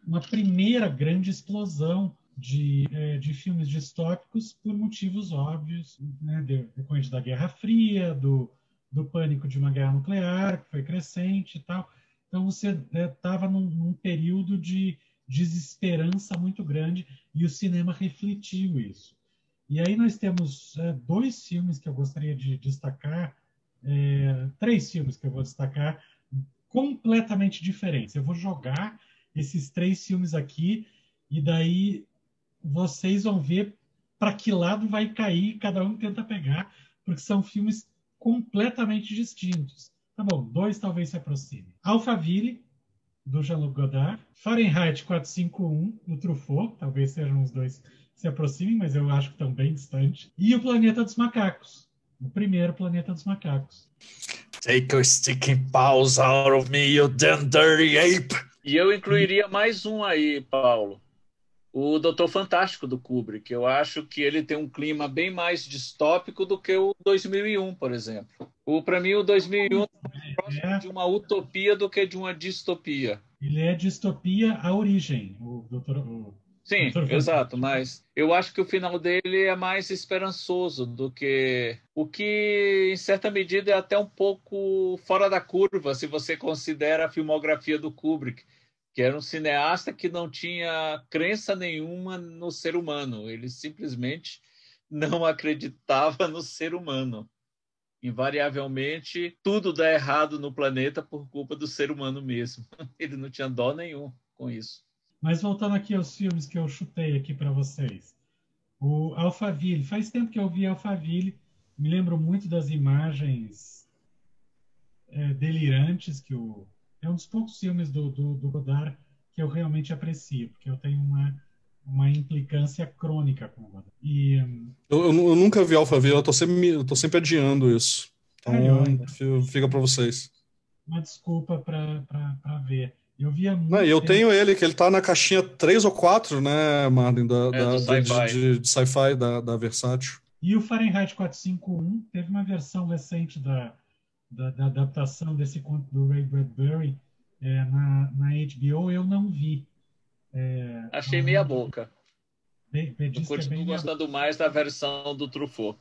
Speaker 2: uma primeira grande explosão de, é, de filmes distópicos por motivos óbvios, né, decorrente da Guerra Fria, do, do pânico de uma guerra nuclear, que foi crescente e tal. Então você estava é, num, num, período de desesperança muito grande e o cinema refletiu isso. E aí nós temos é, dois filmes que eu gostaria de destacar, é, três filmes que eu vou destacar, completamente diferentes. Eu vou jogar esses três filmes aqui e daí vocês vão ver para que lado vai cair, cada um tenta pegar, porque são filmes completamente distintos. Tá bom, dois talvez se aproximem. Alphaville, do Jean-Luc Godard. Fahrenheit 451, do Truffaut. Talvez sejam os dois se aproximem, mas eu acho que estão bem distantes. E o Planeta dos Macacos. O primeiro Planeta dos Macacos.
Speaker 1: Take your sticking paws out of me, you damn dirty ape!
Speaker 3: E eu incluiria mais um aí, Paulo o Doutor Fantástico do Kubrick. Eu acho que ele tem um clima bem mais distópico do que o 2001, por exemplo. O para mim o 2001 é próximo é. de uma utopia do que de uma distopia.
Speaker 2: Ele é distopia à origem, o Doutor o...
Speaker 3: Sim, Doutor exato, mas eu acho que o final dele é mais esperançoso do que o que, em certa medida, é até um pouco fora da curva, se você considera a filmografia do Kubrick que era um cineasta que não tinha crença nenhuma no ser humano, ele simplesmente não acreditava no ser humano. Invariavelmente, tudo dá errado no planeta por culpa do ser humano mesmo. Ele não tinha dó nenhum com isso.
Speaker 2: Mas voltando aqui aos filmes que eu chutei aqui para vocês. O Alphaville, faz tempo que eu vi Alphaville, me lembro muito das imagens é, delirantes que o é um dos poucos filmes do, do, do Godard que eu realmente aprecio, porque eu tenho uma, uma implicância crônica com o Godard. E,
Speaker 1: hum, eu, eu, eu, nunca vi Alphaville, eu tô sempre, eu tô sempre adiando isso. Então, fica para vocês.
Speaker 2: Uma desculpa para ver. Eu via muito.
Speaker 1: Não, eu tenho ele, que ele tá na caixinha 3 ou 4, né, Martin, da, é, da, sci de, de sci-fi da, da Versátil.
Speaker 2: E o Fahrenheit 451 teve uma versão recente da, da, da, adaptação desse conto do Ray Bradbury é, na, na HBO, eu não vi.
Speaker 3: É, Achei meia boca. Bem, bem, eu é continuo é gostando mais da versão do Truffaut.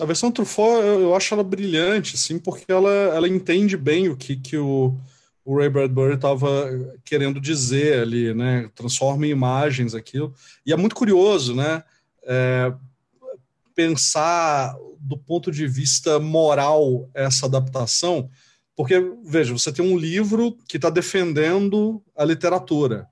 Speaker 1: A versão Truffaut, eu, eu, acho ela brilhante, assim, porque ela, ela entende bem o que, que o, o Ray Bradbury estava querendo dizer ali, né? Transforma em imagens aquilo. E é muito curioso, né? É, pensar do ponto de vista moral essa adaptação, porque, veja, você tem um livro que está defendendo a literatura,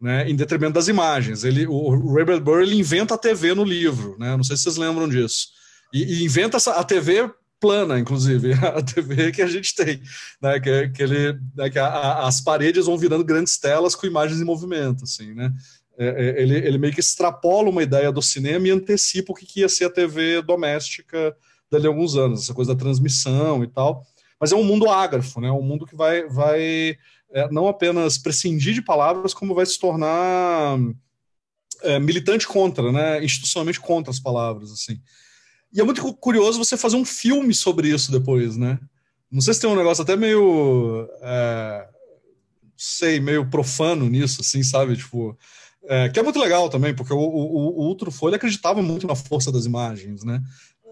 Speaker 1: né, em detrimento das imagens. Ele, o Bradbury ele inventa a TV no livro, né, não sei se vocês lembram disso. E, e inventa a TV plana, inclusive, a TV que a gente tem, né, que, que, ele, né, que a, a, as paredes vão virando grandes telas com imagens em movimento, assim, né. É, é, ele, ele meio que extrapola uma ideia do cinema e antecipa o que ia ser a TV doméstica dali a alguns anos, essa coisa da transmissão e tal. Mas é um mundo ágrafo, né? um mundo que vai, vai é, não apenas prescindir de palavras, como vai se tornar é, militante contra, né? institucionalmente contra as palavras. assim. E é muito curioso você fazer um filme sobre isso depois, né? Não sei se tem um negócio até meio. É, sei, meio profano nisso, assim, sabe? Tipo, é, que é muito legal também, porque o, o, o acreditava muito na força das imagens, né?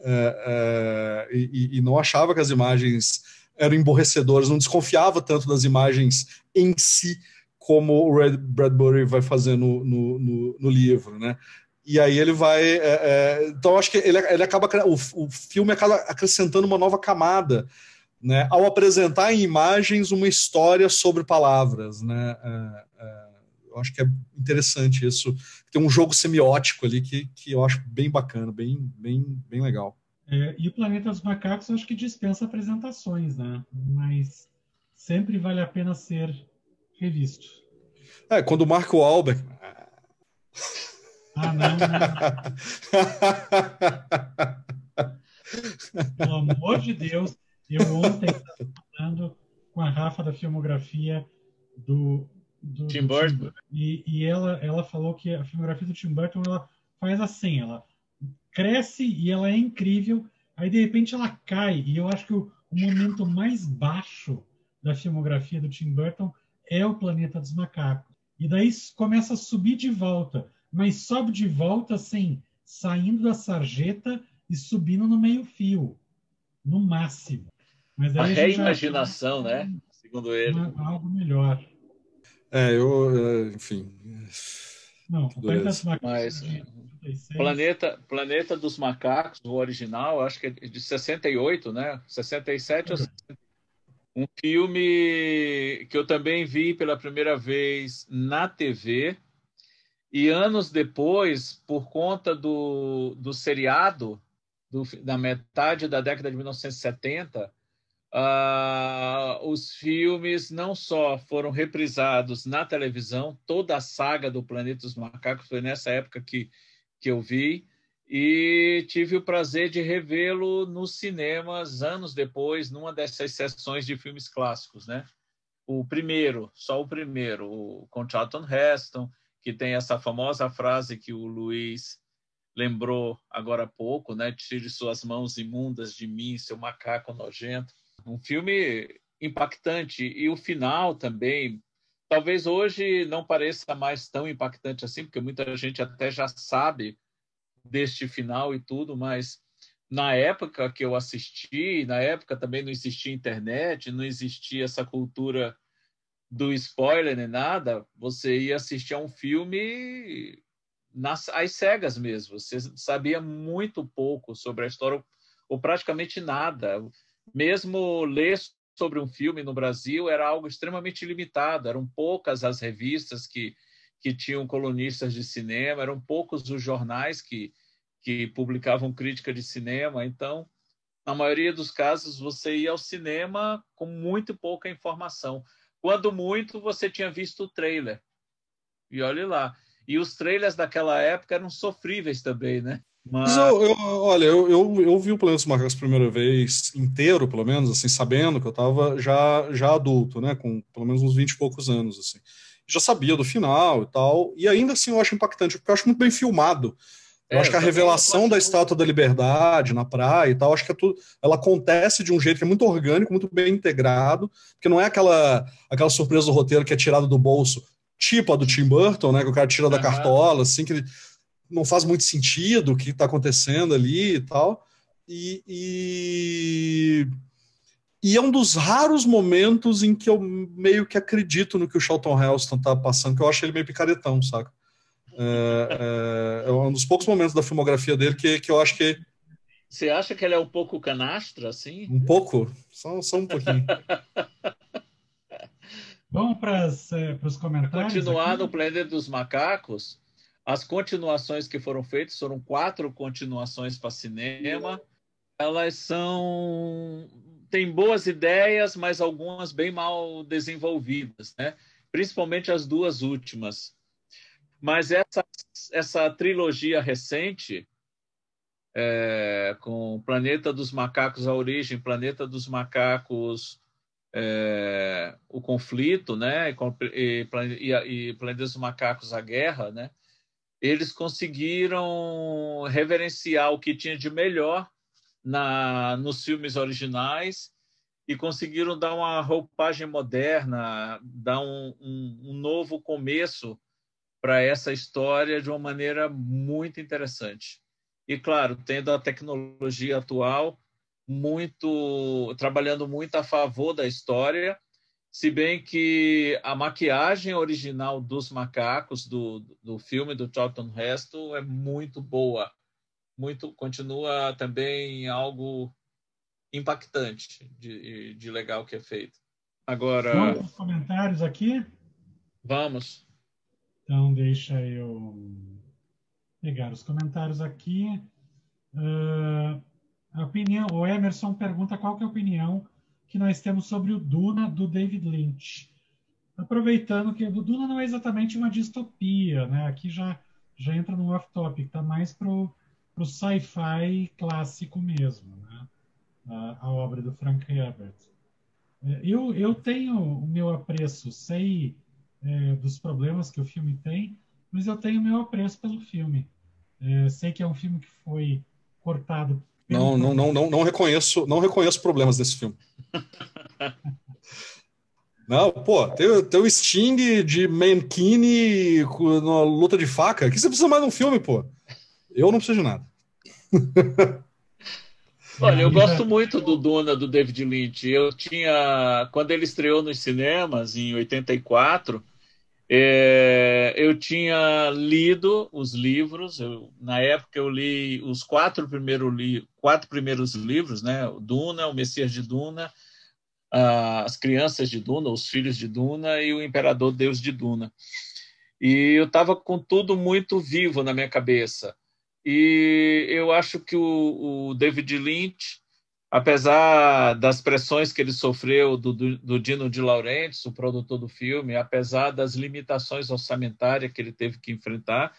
Speaker 1: É, é, e, e, não achava que as imagens eram emborrecedoras, não desconfiava tanto das imagens em si, como o Red Bradbury vai fazer no, no, no, no livro, né? E aí ele vai. É, é, então, acho que ele, ele acaba. O, o filme acaba acrescentando uma nova camada, né? Ao apresentar em imagens uma história sobre palavras, né? Eu acho que é interessante isso. Tem um jogo semiótico ali que, que eu acho bem bacana, bem, bem, bem legal.
Speaker 2: É, e o Planeta dos Macacos eu acho que dispensa apresentações, né? Mas sempre vale a pena ser revisto.
Speaker 1: É, quando o Marco Albert.
Speaker 2: Ah, Ah, não, não. Pelo amor de Deus, eu ontem estava falando com a Rafa da filmografia do, do
Speaker 3: Tim Burton.
Speaker 2: Tim, e, e ela, ela falou que a filmografia do Tim Burton ela faz assim, ela cresce e ela é incrível, aí de repente ela cai. E eu acho que o, o momento mais baixo da filmografia do Tim Burton é o Planeta dos Macacos. E daí começa a subir de volta, mas sobe de volta assim, saindo da sarjeta e subindo no meio-fio, no máximo.
Speaker 3: Mas a reimaginação, já... né? Segundo ele.
Speaker 2: Algo melhor.
Speaker 1: É, eu, é, enfim.
Speaker 2: Não, o Planeta dos Macacos.
Speaker 3: Mas, Planeta, Planeta dos Macacos, o original, acho que é de 68, né? 67 ou 68. Um filme que eu também vi pela primeira vez na TV. E anos depois, por conta do, do seriado, do, da metade da década de 1970, uh, os filmes não só foram reprisados na televisão, toda a saga do Planeta dos Macacos foi nessa época que que eu vi e tive o prazer de revê-lo nos cinemas anos depois, numa dessas sessões de filmes clássicos, né? O primeiro, só o primeiro, o, com Charlton Heston, que tem essa famosa frase que o Luiz lembrou agora há pouco, né? Tire suas mãos imundas de mim, seu macaco nojento. Um filme impactante e o final também Talvez hoje não pareça mais tão impactante assim, porque muita gente até já sabe deste final e tudo, mas na época que eu assisti, na época também não existia internet, não existia essa cultura do spoiler nem nada, você ia assistir a um filme nas às cegas mesmo. Você sabia muito pouco sobre a história, ou praticamente nada. Mesmo ler sobre um filme no Brasil era algo extremamente limitado, eram poucas as revistas que, que tinham colunistas de cinema, eram poucos os jornais que, que publicavam crítica de cinema, então, na maioria dos casos, você ia ao cinema com muito pouca informação. Quando muito, você tinha visto o trailer. E olhe lá. E os trailers daquela época eram sofríveis também, né?
Speaker 1: Mas, eu, eu, olha, eu, eu, eu vi o Planeta dos Macacos a primeira vez inteiro, pelo menos, assim, sabendo que eu estava já, já adulto, né, com pelo menos uns 20 e poucos anos, assim. Já sabia do final e tal, e ainda assim eu acho impactante, porque eu acho muito bem filmado. Eu é, acho que a revelação da Estátua da Liberdade na praia e tal, acho que é tudo, ela acontece de um jeito que é muito orgânico, muito bem integrado, porque não é aquela, aquela surpresa do roteiro que é tirada do bolso, tipo a do Tim Burton, né, que o cara tira da cartola, assim, que ele não faz muito sentido o que está acontecendo ali e tal. E, e, e, é um dos raros momentos em que eu meio que acredito no que o Charlton Heston está passando, que eu acho ele meio picaretão, saca? É, é, é, um dos poucos momentos da filmografia dele que, que eu acho que.
Speaker 3: Você acha que ele é um pouco canastra, assim?
Speaker 1: Um pouco? Só, só um pouquinho.
Speaker 2: Vamos para os comentários.
Speaker 3: Continuar aqui? no Planeta dos Macacos. As continuações que foram feitas foram quatro continuações para cinema. Elas são têm boas ideias, mas algumas bem mal desenvolvidas, né? Principalmente as duas últimas. Mas essa essa trilogia recente é, com Planeta dos Macacos a origem, Planeta dos Macacos é, o conflito, né? E, e, e Planeta dos Macacos a guerra, né? Eles conseguiram reverenciar o que tinha de melhor na, nos filmes originais e conseguiram dar uma roupagem moderna, dar um, um, um novo começo para essa história de uma maneira muito interessante. E claro, tendo a tecnologia atual muito trabalhando muito a favor da história se bem que a maquiagem original dos macacos do, do filme do Charlton Heston é muito boa, muito continua também algo impactante de, de legal que é feito. Agora.
Speaker 2: Vamos os comentários aqui?
Speaker 3: Vamos.
Speaker 2: Então deixa eu pegar os comentários aqui. Uh, a opinião, o Emerson pergunta qual que é a opinião que nós temos sobre o Duna do David Lynch. Aproveitando que o Duna não é exatamente uma distopia, né? Aqui já já entra no off-topic, tá mais pro, pro sci-fi clássico mesmo, né? A, a, obra do Frank Herbert. É, eu, eu tenho o meu apreço, sei é, dos problemas que o filme tem, mas eu tenho o meu apreço pelo filme. É, sei que é um filme que foi cortado.
Speaker 1: Não, não, não, não, não reconheço, não reconheço problemas desse filme. Não, pô, tem, tem o Sting de Mankini na luta de faca. O que você precisa mais de um filme, pô? Eu não preciso de nada.
Speaker 3: Olha, eu gosto muito do Duna do David Lynch. Eu tinha, quando ele estreou nos cinemas em 84, é, eu tinha lido os livros. Eu, na época eu li os quatro, primeiro li, quatro primeiros livros, né? O Duna, o Messias de Duna, as crianças de Duna, os filhos de Duna e o imperador Deus de Duna. E eu estava com tudo muito vivo na minha cabeça. E eu acho que o, o David Lynch, apesar das pressões que ele sofreu do, do, do, Dino de Laurentiis, o produtor do filme, apesar das limitações orçamentárias que ele teve que enfrentar,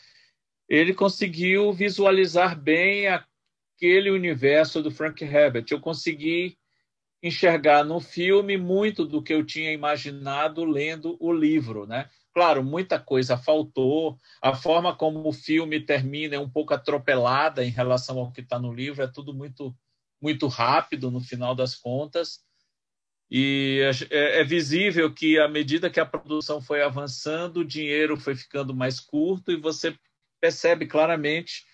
Speaker 3: ele conseguiu visualizar bem aquele universo do Frank Herbert. Eu consegui enxergar no filme muito do que eu tinha imaginado lendo o livro, né? Claro, muita coisa faltou. A forma como o filme termina é um pouco atropelada em relação ao que está no livro. É tudo muito, muito rápido no final das contas. E é, é, visível que, à medida que a produção foi avançando, o dinheiro foi ficando mais curto e você percebe claramente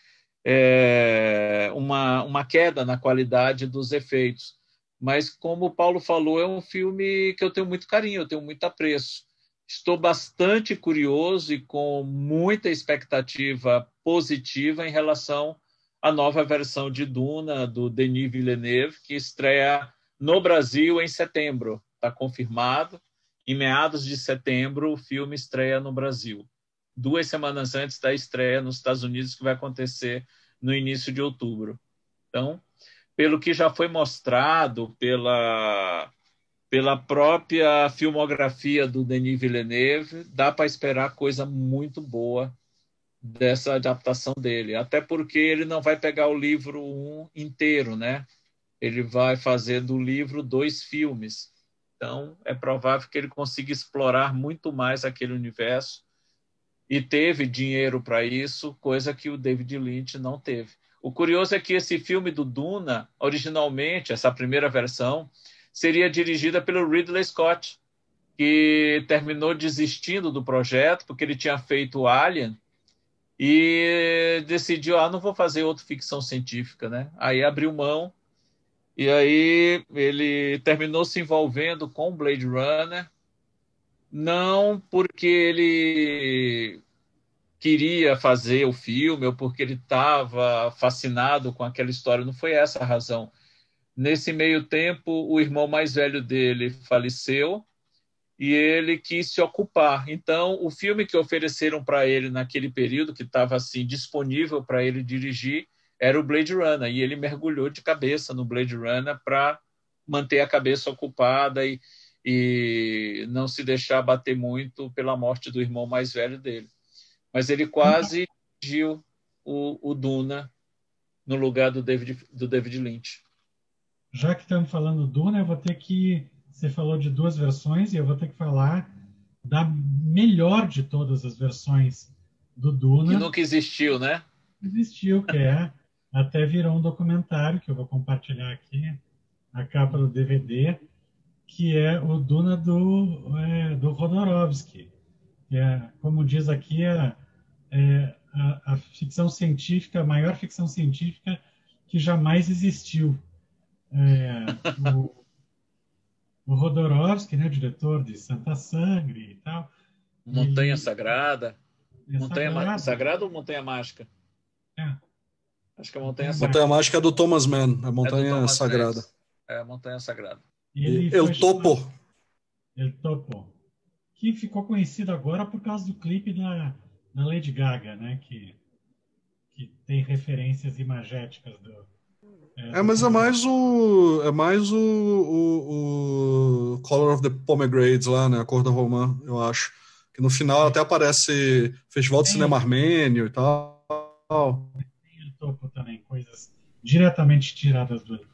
Speaker 3: é, uma, uma queda na qualidade dos efeitos. Mas, como o Paulo falou, é um filme que eu tenho muito carinho, eu tenho muito apreço. Estou bastante curioso e com muita expectativa positiva em relação à nova versão de Duna, do Denis Villeneuve, que estreia no Brasil em setembro. Está confirmado. Em meados de setembro, o filme estreia no Brasil. Duas semanas antes da estreia nos Estados Unidos, que vai acontecer no início de outubro. Então, pelo que já foi mostrado pela, pela própria filmografia do Denis Villeneuve, dá para esperar coisa muito boa dessa adaptação dele. Até porque ele não vai pegar o livro um inteiro, né? Ele vai fazer do livro dois filmes. Então, é provável que ele consiga explorar muito mais aquele universo e teve dinheiro para isso, coisa que o David Lynch não teve. O curioso é que esse filme do Duna, originalmente, essa primeira versão, seria dirigida pelo Ridley Scott, que terminou desistindo do projeto porque ele tinha feito Alien e decidiu, ah, não vou fazer outra ficção científica, né? Aí abriu mão e aí ele terminou se envolvendo com Blade Runner, não porque ele queria fazer o filme ou porque ele estava fascinado com aquela história. Não foi essa a razão. Nesse meio tempo, o irmão mais velho dele faleceu e ele quis se ocupar. Então, o filme que ofereceram para ele naquele período, que estava assim disponível para ele dirigir, era o Blade Runner. E ele mergulhou de cabeça no Blade Runner para manter a cabeça ocupada e, e não se deixar bater muito pela morte do irmão mais velho dele mas ele quase dirigiu o, o Duna no lugar do David, do David Lynch.
Speaker 2: Já que estamos falando Duna, eu vou ter que. Você falou de duas versões e eu vou ter que falar da melhor de todas as versões do Duna.
Speaker 3: Que nunca existiu, né?
Speaker 2: Existiu, que é. até virou um documentário que eu vou compartilhar aqui, a capa do DVD, que é o Duna do, é, do Rodorovsky que é, como diz aqui, é, é a, a, ficção científica, a maior ficção científica que jamais existiu. É, o, o Rodorovsky, né, diretor de Santa Sangre e tal.
Speaker 3: Montanha Sagrada. É Montanha Sagrada. Sagrada ou Montanha Mágica?
Speaker 2: É.
Speaker 3: Acho que é Montanha
Speaker 1: Sagrada. Montanha Mágica é do Thomas Mann, a Montanha é Sagrada.
Speaker 3: É, a Montanha Sagrada.
Speaker 1: Ele El Topo.
Speaker 2: El Topo que ficou conhecido agora por causa do clipe da, da Lady Gaga, né? Que, que tem referências imagéticas do.
Speaker 1: É, é mas é mais o. É mais o, o, o, Color of the Pomegranates lá, né? A cor da romã, eu acho. que no final até aparece Festival de Cinema Armênio e tal.
Speaker 2: Tem topo também, coisas diretamente tiradas do livro.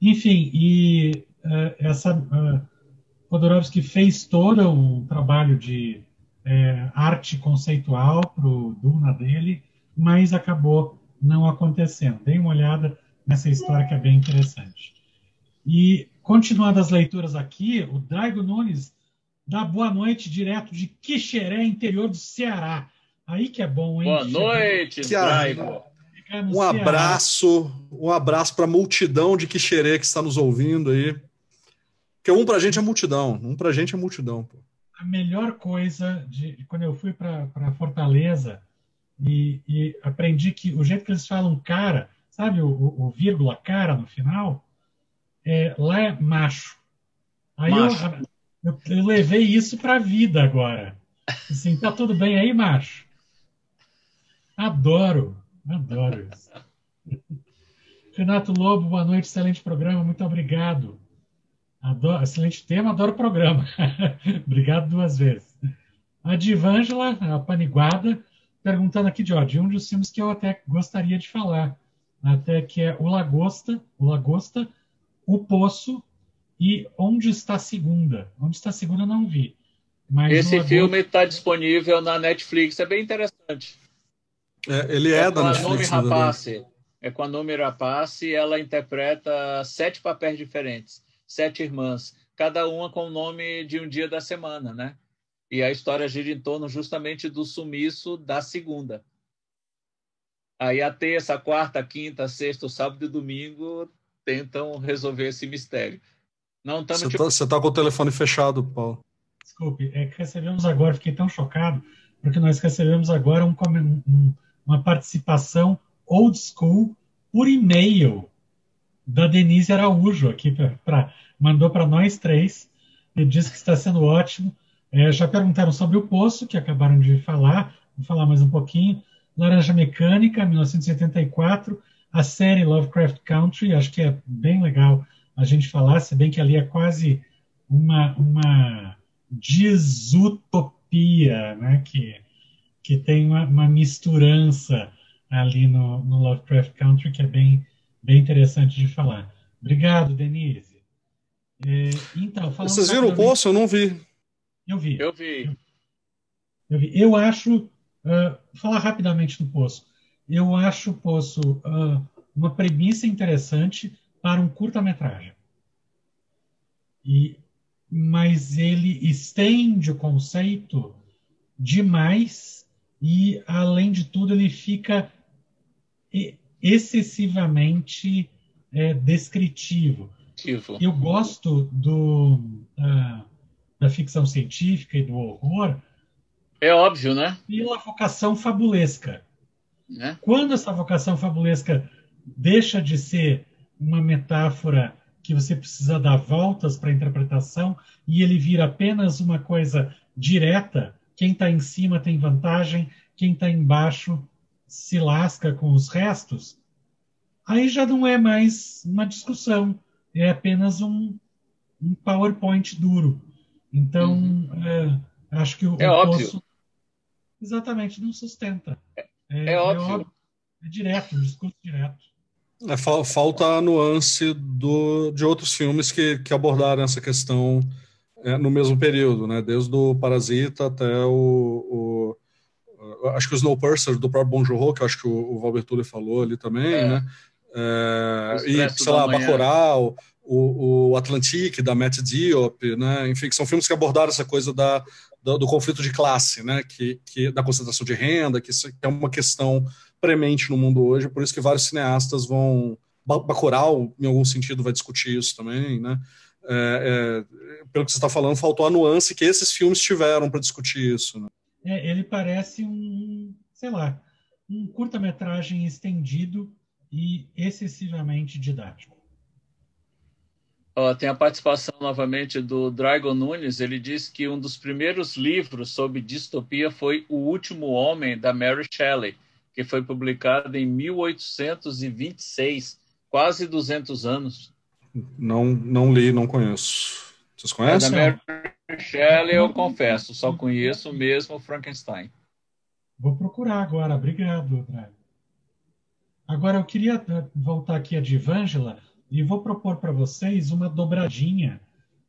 Speaker 2: Enfim, e uh, essa uh, Jodorowsky fez todo um trabalho de arte conceitual para o Duna dele, mas acabou não acontecendo. Dei uma olhada nessa história que é bem interessante. E, continuando as leituras aqui, o Draigo Nunes dá boa noite direto de Quixeré, interior do Ceará. Aí que é bom, hein?
Speaker 3: Boa noite, Draigo.
Speaker 1: Um abraço, um abraço para a multidão de Quixerê que está nos ouvindo aí. Porque um para a gente é multidão, um para a gente é multidão. Pô.
Speaker 2: A melhor coisa de quando eu fui para Fortaleza e, e, aprendi que o jeito que eles falam cara, sabe o, o, vírgula cara no final, é, lá é macho. Aí macho. Eu, eu, eu, levei isso para a vida agora. Assim, tá tudo bem aí, macho? Adoro. Adoro isso. Renato Lobo, boa noite, excelente programa, muito obrigado. Adoro, excelente tema, adoro o programa. obrigado duas vezes. A Divângela, a Paniguada, perguntando aqui, de um dos filmes que eu até gostaria de falar, até que é O Lagosta, O Lagosta, O Poço e Onde Está a Segunda. Onde Está a Segunda eu não vi.
Speaker 3: Esse filme está disponível na Netflix, é bem interessante.
Speaker 1: É, ele é, é da Netflix.
Speaker 3: Rapace. É com a Nome Rapace e ela interpreta sete papéis diferentes, sete irmãs, cada uma com o nome de um dia da semana, né? E a história gira em torno justamente do sumiço da segunda. Aí a terça, a quarta, a quinta, a sexta, o sábado e domingo tentam resolver esse mistério.
Speaker 1: Não Você está tipo... tá com o telefone fechado, Paulo.
Speaker 2: Desculpe, é que recebemos agora, fiquei tão chocado, porque nós recebemos agora um, um uma participação old school por e-mail da Denise Araújo aqui para mandou para nós três e disse que está sendo ótimo. É, já perguntaram sobre o Poço, que acabaram de falar, vou falar mais um pouquinho. Laranja Mecânica, 1984, a série Lovecraft Country, acho que é bem legal a gente falar, se bem que ali é quase uma, uma disutopia, né, que que tem uma, uma misturança ali no, no, Lovecraft Country que é bem, bem interessante de falar. Obrigado, Denise.
Speaker 1: É, então, Vocês viram o Poço? Eu não vi.
Speaker 2: Eu vi.
Speaker 3: Eu vi.
Speaker 2: Eu, vi. eu acho, uh, falar rapidamente do Poço, eu acho o Poço uh, uma premissa interessante para um curta-metragem. E, mas ele estende o conceito demais e, além de tudo, ele fica excessivamente é, descritivo. Eu gosto do, uh, da ficção científica e do horror.
Speaker 3: É óbvio, né?
Speaker 2: Pela vocação fabulesca. Né? Quando essa vocação fabulesca deixa de ser uma metáfora que você precisa dar voltas para a interpretação e ele vira apenas uma coisa direta, quem está em cima tem vantagem, quem está embaixo se lasca com os restos, aí já não é mais uma discussão, é apenas um, um PowerPoint duro. Então, uhum. é, acho que o,
Speaker 3: é
Speaker 2: o
Speaker 3: óbvio. Poço
Speaker 2: exatamente não sustenta.
Speaker 3: É, é, é óbvio. óbvio.
Speaker 2: É direto, um discurso direto.
Speaker 1: É, falta a nuance do, de outros filmes que, que abordaram essa questão é, no mesmo período, né? Desde o Parasita até o, o acho que o Snowpiercer do próprio Bon Joon-ho, que acho que o, o Valber Tuller falou ali também, é. né? É, e, sei lá, Bacurau, o, o Atlantique, da Matt Diop, né? Enfim, que são filmes que abordaram essa coisa da, do, do conflito de classe, né? Que, que, da concentração de renda, que, que é uma questão premente no mundo hoje, por isso que vários cineastas vão... Bacurau, em algum sentido, vai discutir isso também, né? É, é, pelo que você está falando, faltou a nuance que esses filmes tiveram para discutir isso. Né?
Speaker 2: É, ele parece um, sei lá, um curta-metragem estendido e excessivamente didático.
Speaker 3: Tem a participação novamente do Dragon Nunes. Ele diz que um dos primeiros livros sobre distopia foi O Último Homem, da Mary Shelley, que foi publicado em 1826, quase 200 anos.
Speaker 1: Não, não li, não conheço. Vocês conhecem?
Speaker 3: É, da Mary Shelley, eu confesso, só conheço mesmo Frankenstein.
Speaker 2: Vou procurar agora, obrigado, André. Agora eu queria voltar aqui a Divângela e vou propor para vocês uma dobradinha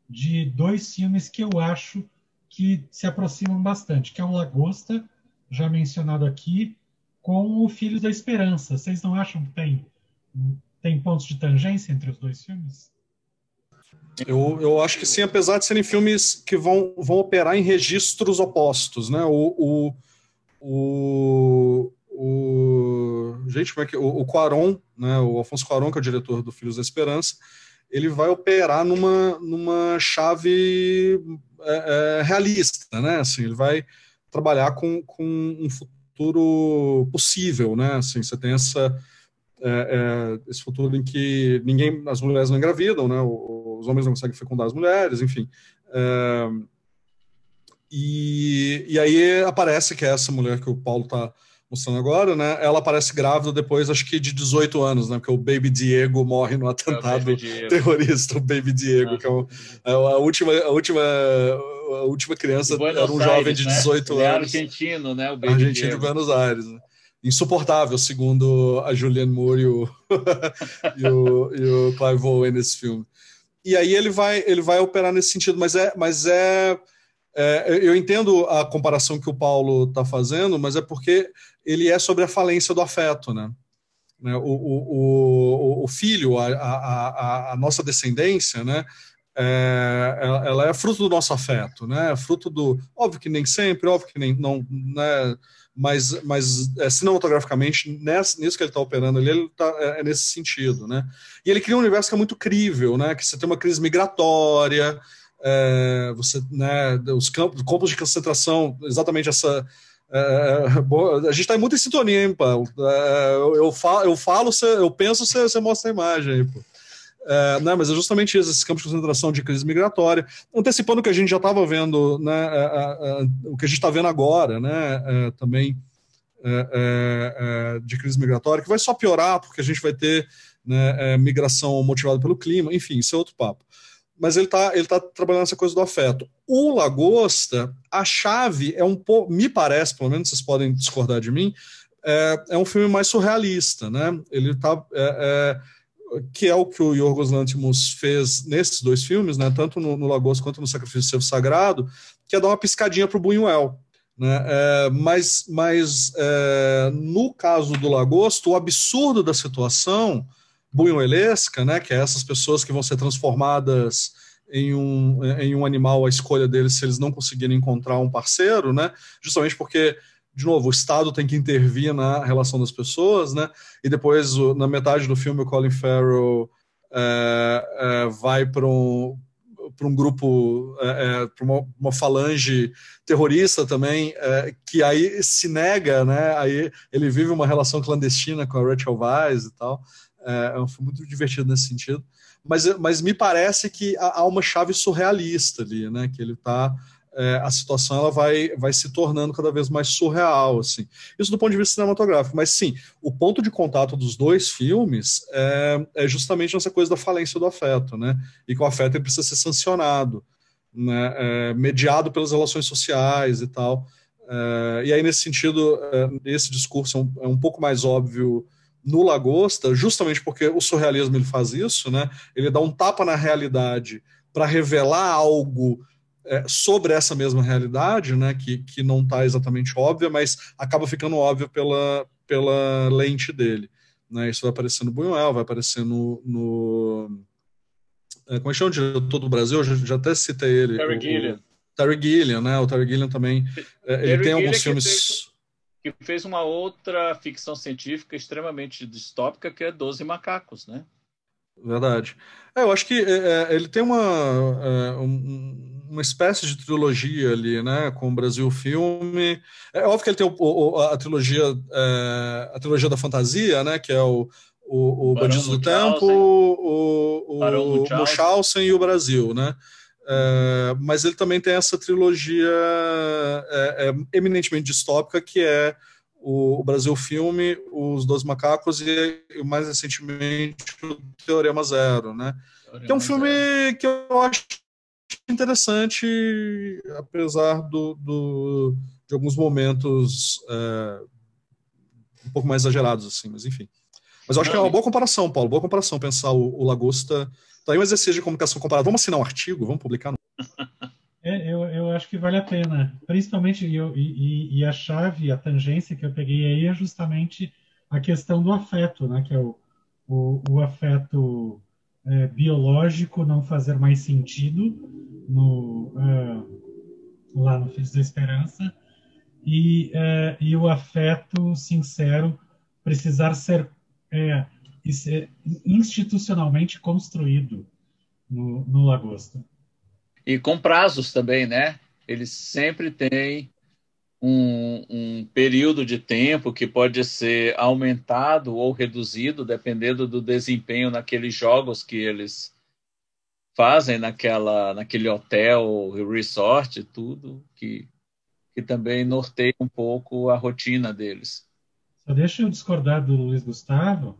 Speaker 2: de dois filmes que eu acho que se aproximam bastante, que é o Lagosta, já mencionado aqui, com o Filhos da Esperança. Vocês não acham que tem, tem pontos de tangência entre os dois filmes?
Speaker 1: Eu, eu acho que sim, apesar de serem filmes que vão, vão operar em registros opostos, né? O, o, o, o gente, como é que o, o Quaron, né? O Alfonso Quaron, que é o diretor do Filhos da Esperança, ele vai operar numa, numa chave é, é, realista, né? Assim, ele vai trabalhar com, com um futuro possível, né? Assim, você tem essa é, é, esse futuro em que ninguém, as mulheres não engravidam, né? Os homens não conseguem fecundar as mulheres, enfim. É, e, e aí aparece que é essa mulher que o Paulo está mostrando agora, né? Ela aparece grávida depois, acho que de 18 anos, né? Porque o Baby Diego morre no atentado é o terrorista, o Baby Diego, ah. que é, o, é a última, a última, a última criança era um jovem de 18
Speaker 3: né?
Speaker 1: anos.
Speaker 3: É argentino, né? O Baby
Speaker 1: argentino Diego. de Buenos Aires. Né? Insuportável, segundo a Julianne Moore e o, e o, e o Clive Owen nesse filme. E aí ele vai, ele vai operar nesse sentido, mas é, mas é é, eu entendo a comparação que o Paulo está fazendo, mas é porque ele é sobre a falência do afeto, né? né o, o, o, filho, a, a, a, nossa descendência, né? É, ela é fruto do nosso afeto, né? Fruto do, óbvio que nem sempre, óbvio que nem não, né? Mas, mas é, cinematograficamente, nessa, nisso que ele está operando ali, ele tá, é, é, nesse sentido, né? E ele cria um universo que é muito crível, né? Que você tem uma crise migratória, é, você, né, os campos, campos de concentração, exatamente essa. É, a gente está muito em sintonia, hein, Paulo? É, eu, eu, falo, eu falo, eu penso, você, mostra a imagem pô. É, né, mas é justamente isso, esses campos de concentração de crise migratória, antecipando o que a gente já estava vendo, né, é, é, o que a gente está vendo agora, né, também de crise migratória, que vai só piorar, porque a gente vai ter né, migração motivada pelo clima, enfim, isso é outro papo mas ele está ele tá trabalhando essa coisa do afeto. O Lagosta, a chave é um pouco, me parece, pelo menos vocês podem discordar de mim, é, é um filme mais surrealista, né? Ele tá, é, é, que é o que o Yorgos Lanthimos fez nesses dois filmes, né? Tanto no, no Lagosta quanto no Sacrifício do Sagrado, que é dar uma piscadinha para o Buñuel. Né? É, mas mas é, no caso do Lagosta, o absurdo da situação buñuelesca, né, que é essas pessoas que vão ser transformadas em um, em um animal a escolha deles se eles não conseguirem encontrar um parceiro, né, justamente porque de novo, o Estado tem que intervir na relação das pessoas, né? E depois, na metade do filme, o Colin Farrell é, é, vai para um, para um grupo, é, é para uma, uma, falange terrorista também, é, que aí se nega, né? Aí ele vive uma relação clandestina com a Rachel Weisz e tal. É, é um filme muito divertido nesse sentido. Mas, mas me parece que há uma chave surrealista ali, né? Que ele está é, a situação ela vai, vai se tornando cada vez mais surreal, assim. Isso do ponto de vista cinematográfico, mas sim, o ponto de contato dos dois filmes é, é justamente essa coisa da falência do afeto, né? E que o afeto precisa ser sancionado, né? É, mediado pelas relações sociais e tal. É, e aí, nesse sentido, é, esse discurso é um, é um pouco mais óbvio no Lagosta, justamente porque o surrealismo ele faz isso, né? Ele dá um tapa na realidade para revelar algo é, sobre essa mesma realidade, né? Que, que não está exatamente óbvia, mas acaba ficando óbvio pela, pela lente dele. Né? Isso vai aparecer no Buñuel, vai aparecer no, no é, como é que chama o diretor do Brasil? Eu já, já até citei ele.
Speaker 3: Terry Gilliam.
Speaker 1: Terry Gilliam, né? O Terry Gilliam também. É, ele tem alguns Gilliam filmes
Speaker 3: que fez uma outra ficção científica extremamente distópica, que é Doze Macacos, né?
Speaker 1: Verdade. É, eu acho que é, é ele tem uma, é, um, uma espécie de trilogia ali, né, com o Brasil Filme. É óbvio que ele tem o, o, a trilogia é, a trilogia da fantasia, né, que é o, o, o Bandidos do Tempo, o, o, o Munchausen e o Brasil, né? É, mas ele também tem essa trilogia é, é, eminentemente distópica, que é o, o, Brasil Filme, Os Dois Macacos e, e, mais recentemente, o Teorema Zero, né? Teorema que é um filme Zero. que eu acho interessante, apesar do, do de alguns momentos é, um pouco mais exagerados, assim, mas enfim. Mas eu acho que é uma boa comparação, Paulo, boa comparação pensar o, o Lagosta. Tá aí um exercício de comunicação comparada. Vamos assinar um artigo, vamos publicar no
Speaker 2: é, eu, eu acho que vale a pena. Principalmente, e, e, e, a chave, a tangência que eu peguei aí é justamente a questão do afeto, né? Que é o, o, o afeto é, biológico não fazer mais sentido no, uh, lá no Filhos da Esperança e, uh, e o afeto sincero precisar ser, é, ser institucionalmente construído no, no Lagosta.
Speaker 3: E com prazos também, né? Eles sempre têm um, um, período de tempo que pode ser aumentado ou reduzido, dependendo do desempenho naqueles jogos que eles fazem naquela, naquele hotel, resort, tudo, que, que também norteia um pouco a rotina deles.
Speaker 2: Só deixa eu discordar do Luiz Gustavo,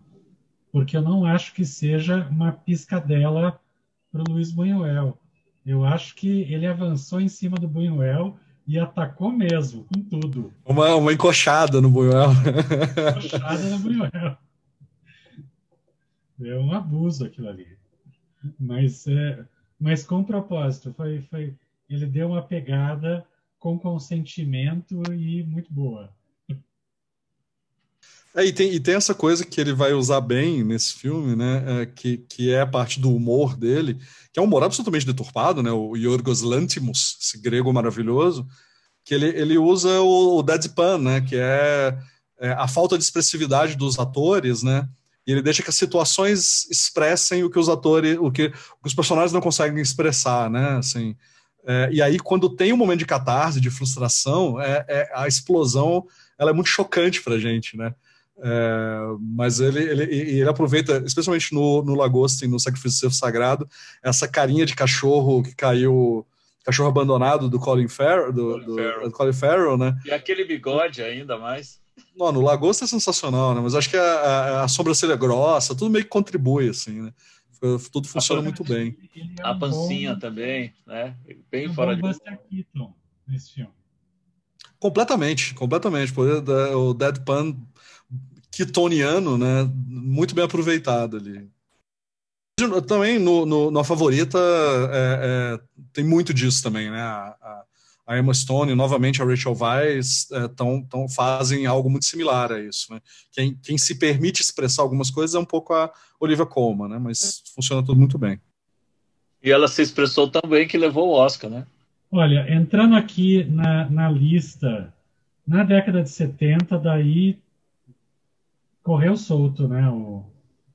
Speaker 2: porque eu não acho que seja uma piscadela para o Luiz Buñuel. Eu acho que ele avançou em cima do Buñuel e atacou mesmo, com tudo.
Speaker 1: Uma, uma encoxada no Buñuel.
Speaker 2: Encoxada no Buñuel. É um abuso aquilo ali. Mas, é, mas com propósito. Foi, foi, ele deu uma pegada com consentimento e muito boa.
Speaker 1: É, e, tem, e tem essa coisa que ele vai usar bem nesse filme, né? É, que, que é a parte do humor dele, que é um humor absolutamente deturpado, né? O Yorgos Lantimos, esse grego maravilhoso, que ele, ele usa o, o deadpan, né? Que é, é, a falta de expressividade dos atores, né? E ele deixa que as situações expressem o que os atores, o que, o que os personagens não conseguem expressar, né? Assim, é, e aí, quando tem um momento de catarse, de frustração, é, é a explosão ela é muito chocante para a gente, né? É, mas ele, ele, ele aproveita, especialmente no, no Lagosta e no Sacrifício Sagrado, essa carinha de cachorro que caiu, cachorro abandonado do Colin Farrell, do, Colin, do, Farrell. do Colin Farrell, né?
Speaker 3: E aquele bigode ainda mais.
Speaker 1: Não, no Lagosta é sensacional, né? Mas acho que a, a, a sobrancelha grossa, tudo meio que contribui, assim, né? Tudo funciona muito bem.
Speaker 3: É a pancinha bom... também, né? Bem é fora de.
Speaker 2: Keaton nesse filme.
Speaker 1: Completamente, completamente. O Deadpan quitoniano, né? Muito bem aproveitado ali. Também no, no, na favorita é, é, tem muito disso também, né? A, a, Emma Stone, novamente a Rachel Weisz, é, tão, tão, fazem algo muito similar a isso. Né? Quem, quem se permite expressar algumas coisas é um pouco a Olivia Colman, né? mas funciona tudo muito bem.
Speaker 3: E ela se expressou tão bem que levou o Oscar, né?
Speaker 2: Olha, entrando aqui na, na lista, na década de 70, daí correu solto, né? O,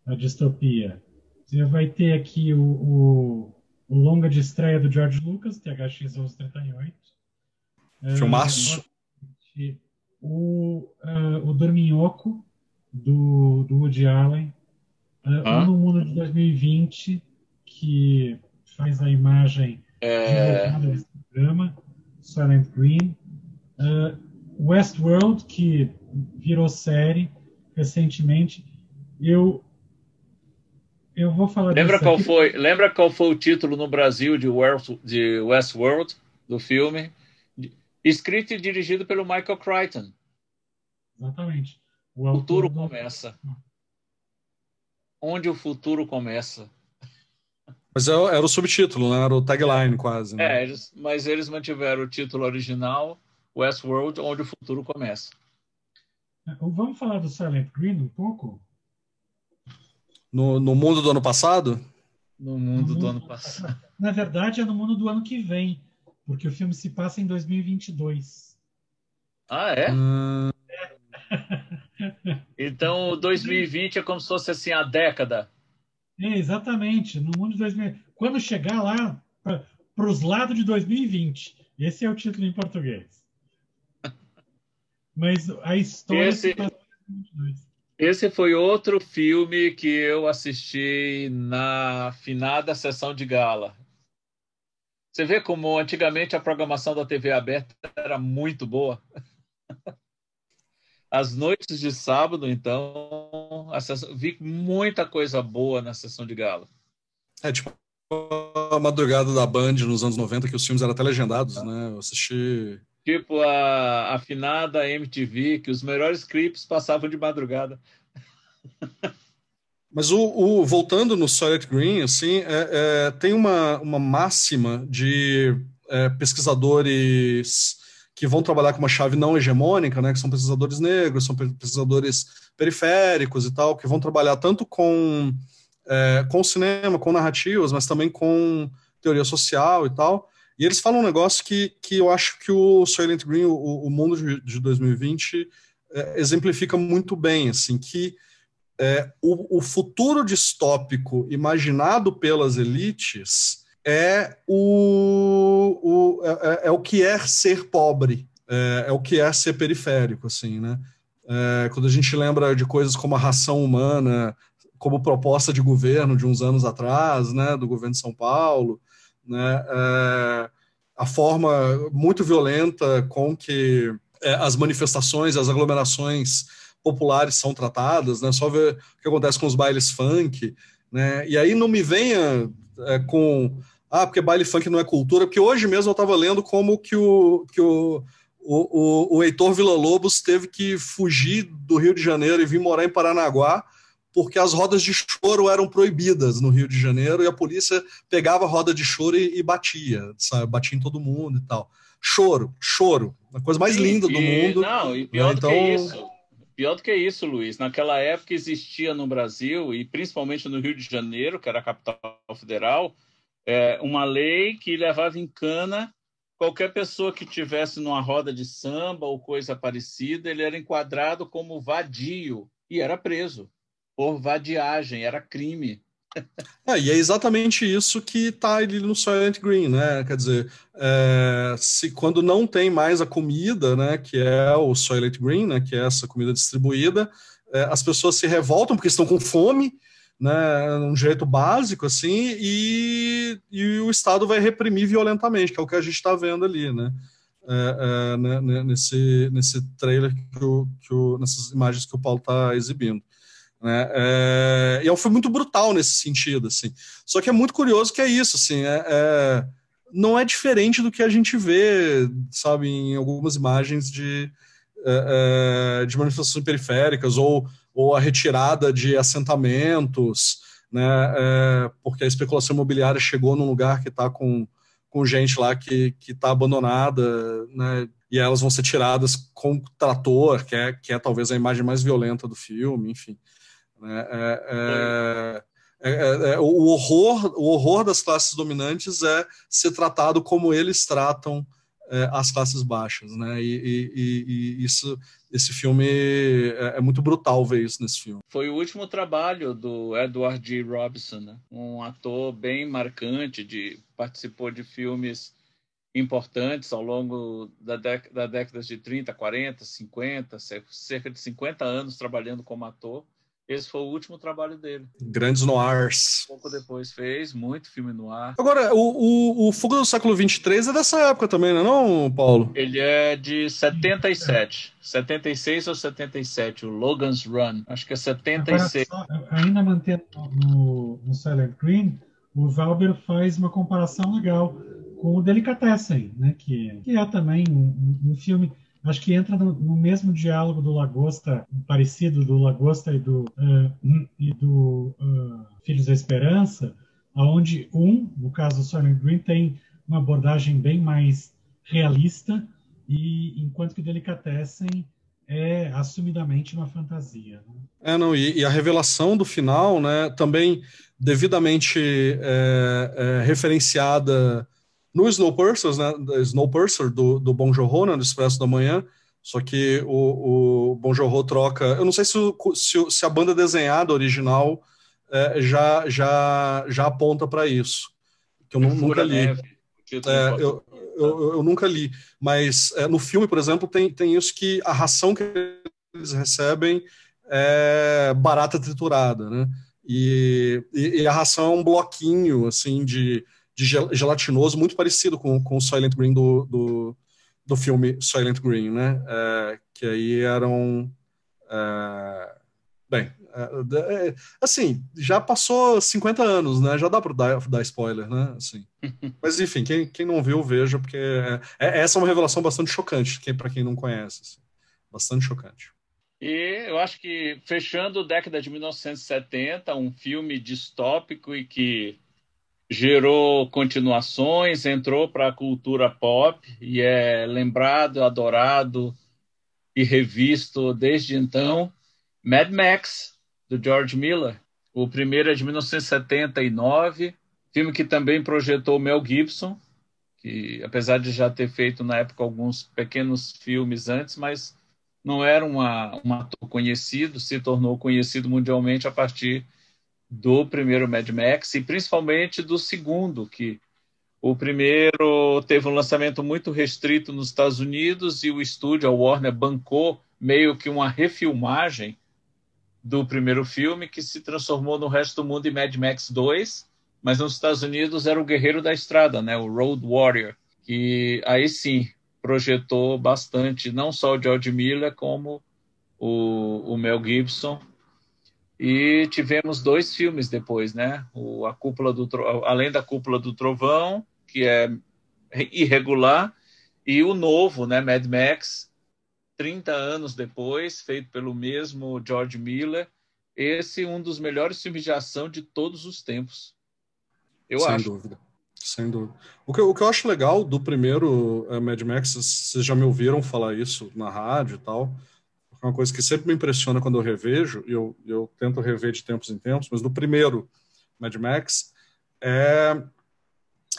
Speaker 2: a distopia. Você vai ter aqui o, o, o longa de estreia do George Lucas, THX 1138.
Speaker 1: Filmaço.
Speaker 2: Uh, o, uh, o Dorminhoco, do, do Woody Allen. Uh, ah? No Mundo de 2020, que faz a imagem
Speaker 3: é...
Speaker 2: desse programa. Silent Green. Uh, Westworld, que virou série recentemente. Eu eu vou falar
Speaker 3: lembra qual aqui. foi lembra qual foi o título no Brasil de, West, de Westworld do filme escrito e dirigido pelo Michael Crichton
Speaker 2: exatamente
Speaker 3: o futuro do... começa onde o futuro começa
Speaker 1: mas é era o subtítulo né? era o tagline quase
Speaker 3: né? é eles, mas eles mantiveram o título original Westworld onde o futuro começa
Speaker 2: Vamos falar do Silent Green um pouco?
Speaker 1: No, no mundo do ano passado?
Speaker 3: No mundo, no do ano passado.
Speaker 2: Na verdade, é no mundo do ano que vem, porque o filme se passa em 2022.
Speaker 3: Ah, é? Hum... então, 2020 é como se fosse assim a década.
Speaker 2: É, exatamente. No mundo de 2000. Quando chegar lá, para os lados de 2020. Esse é o título em português. Mas a história.
Speaker 3: Esse, esse foi outro filme que eu assisti na finada sessão de gala. Você vê como antigamente a programação da TV aberta era muito boa. As noites de sábado, então, sessão, vi muita coisa boa na sessão de gala.
Speaker 1: É, tipo, a madrugada da Band nos anos 90, que os filmes eram até legendados, né? Eu assisti.
Speaker 3: Tipo a afinada MTV, que os melhores clipes passavam de madrugada.
Speaker 1: Mas o, o, voltando no Silent Green, assim, é, é, tem uma, uma máxima de é, pesquisadores que vão trabalhar com uma chave não hegemônica, né, que são pesquisadores negros, são pesquisadores periféricos e tal, que vão trabalhar tanto com, é, com cinema, com narrativas, mas também com teoria social e tal. E eles falam um negócio que, que eu acho que o Silent Green, o, o mundo de, de 2020, é, exemplifica muito bem, assim, que é, o, o futuro distópico imaginado pelas elites é o, o é, é, é, o que é ser pobre, é, é, o que é ser periférico, assim, né? É, quando a gente lembra de coisas como a ração humana, como proposta de governo de uns anos atrás, né, do governo de São Paulo, né, é, a forma muito violenta com que é, as manifestações, as aglomerações populares são tratadas, né? Só ver o que acontece com os bailes funk, né? E aí não me venha é, com ah, porque baile funk não é cultura, porque hoje mesmo eu estava lendo como que o, que o, o, o, o Heitor Villa-Lobos teve que fugir do Rio de Janeiro e vir morar em Paranaguá, porque as rodas de choro eram proibidas no Rio de Janeiro e a polícia pegava a roda de choro e, e batia, sabe? batia em todo mundo e tal. Choro, choro, a coisa mais Sim, linda do
Speaker 3: e,
Speaker 1: mundo.
Speaker 3: Não, e pior né? do que então, isso, Pior do que isso, Luiz. Naquela época existia no Brasil, e principalmente no Rio de Janeiro, que era a capital federal, é, uma lei que levava em cana qualquer pessoa que tivesse numa roda de samba ou coisa parecida, ele era enquadrado como vadio e era preso por vadiagem, era crime.
Speaker 1: É, e é exatamente isso que está ali no Silent Green, né? Quer dizer, é, se quando não tem mais a comida, né, que é o Silent Green, né, que é essa comida distribuída, é, as pessoas se revoltam porque estão com fome, né, um jeito básico assim, e, e o Estado vai reprimir violentamente, que é o que a gente está vendo ali, né? É, é né, né, nesse, nesse trailer, que o, que o, nessas imagens que o Paulo está exibindo. Né? É, e é um filme muito brutal nesse sentido, assim. Só que é muito curioso que é isso, assim, é, é, não é diferente do que a gente vê, sabe, em algumas imagens de, é, é de manifestações periféricas ou, ou a retirada de assentamentos, né? É, porque a especulação imobiliária chegou num lugar que está com, com gente lá que está abandonada, né? E elas vão ser tiradas com trator, que é, que é talvez a imagem mais violenta do filme, enfim. É, é, é, o, horror, o horror das classes dominantes é ser tratado como eles tratam as classes baixas, né? E, e, e, isso, esse filme é, é, muito brutal ver isso nesse filme.
Speaker 3: Foi o último trabalho do Edward G. Robinson, né? um ator bem marcante, de participou de filmes importantes ao longo da, da década de 30, 40, 50, cerca de 50 anos trabalhando como ator. Esse foi o último trabalho dele.
Speaker 1: Grandes noirs.
Speaker 3: Um pouco depois fez muito filme noir.
Speaker 1: Agora, o, o, o Fogo do século 23 é dessa época também, não é não, Paulo?
Speaker 3: Ele é de 77. 76 ou 77, o Logan's Run. Acho que é 76. Agora,
Speaker 2: só, ainda mantendo no, no Silent Green, o Valber faz uma comparação legal com o Delicatessen, né? Que, que é também um, um filme acho que entra no, no, mesmo diálogo do Lagosta, parecido do Lagosta e do, uh, e do uh, Filhos da Esperança, onde um, no caso do Silent Green, tem uma abordagem bem mais realista, e enquanto que Delicatessen é assumidamente uma fantasia. Né?
Speaker 1: É, não, e, e, a revelação do final, né, também devidamente é, é, referenciada no Snowpiercer, né, Snowpiercer do, do Bon Jovi, né, do Expresso da Manhã, só que o, o Bon Jovi troca... Eu não sei se, se, se a banda desenhada original é, já, já, já aponta para isso, que eu nunca li. É, eu, eu, eu, nunca li, mas é, no filme, por exemplo, tem, tem isso que a ração que eles recebem é barata triturada, né? E, e, e, a ração é um bloquinho, assim, de de gelatinoso muito parecido com, com o Silent Green do, do, do filme Silent Green, né? É, que aí eram. É, bem, É, é, assim, já passou 50 anos, né? Já dá para dar, dar spoiler, né? Assim. Mas enfim, quem, quem não viu, veja, porque é, é essa é uma revelação bastante chocante, para quem não conhece. Assim. Bastante chocante.
Speaker 3: E eu acho que, fechando a década de 1970, um filme distópico e que gerou continuações, entrou para a cultura pop e é lembrado, adorado e revisto desde então. Mad Max, do George Miller. O primeiro é de 1979, filme que também projetou Mel Gibson, que apesar de já ter feito na época alguns pequenos filmes antes, mas não era uma, um ator conhecido, se tornou conhecido mundialmente a partir do primeiro Mad Max e principalmente do segundo, que o primeiro teve um lançamento muito restrito nos Estados Unidos e o estúdio, a Warner, bancou meio que uma refilmagem do primeiro filme, que se transformou no resto do mundo em Mad Max 2, mas nos Estados Unidos era o Guerreiro da Estrada, né, o Road Warrior, que aí sim projetou bastante, não só o George Miller, como o, o Mel Gibson. E tivemos dois filmes depois, né? O, a cúpula do, além da Cúpula do Trovão, que é irregular, e o novo, né, Mad Max, 30 anos depois, feito pelo mesmo George Miller. Esse é um dos melhores filmes de ação de todos os tempos. Eu
Speaker 1: Sem
Speaker 3: acho.
Speaker 1: dúvida. Sem dúvida. O que, o que eu acho legal do primeiro uh, Mad Max, vocês já me ouviram falar isso na rádio e tal, é uma coisa que sempre me impressiona quando eu revejo, e eu, eu tento rever de tempos em tempos, mas no primeiro Mad Max, é,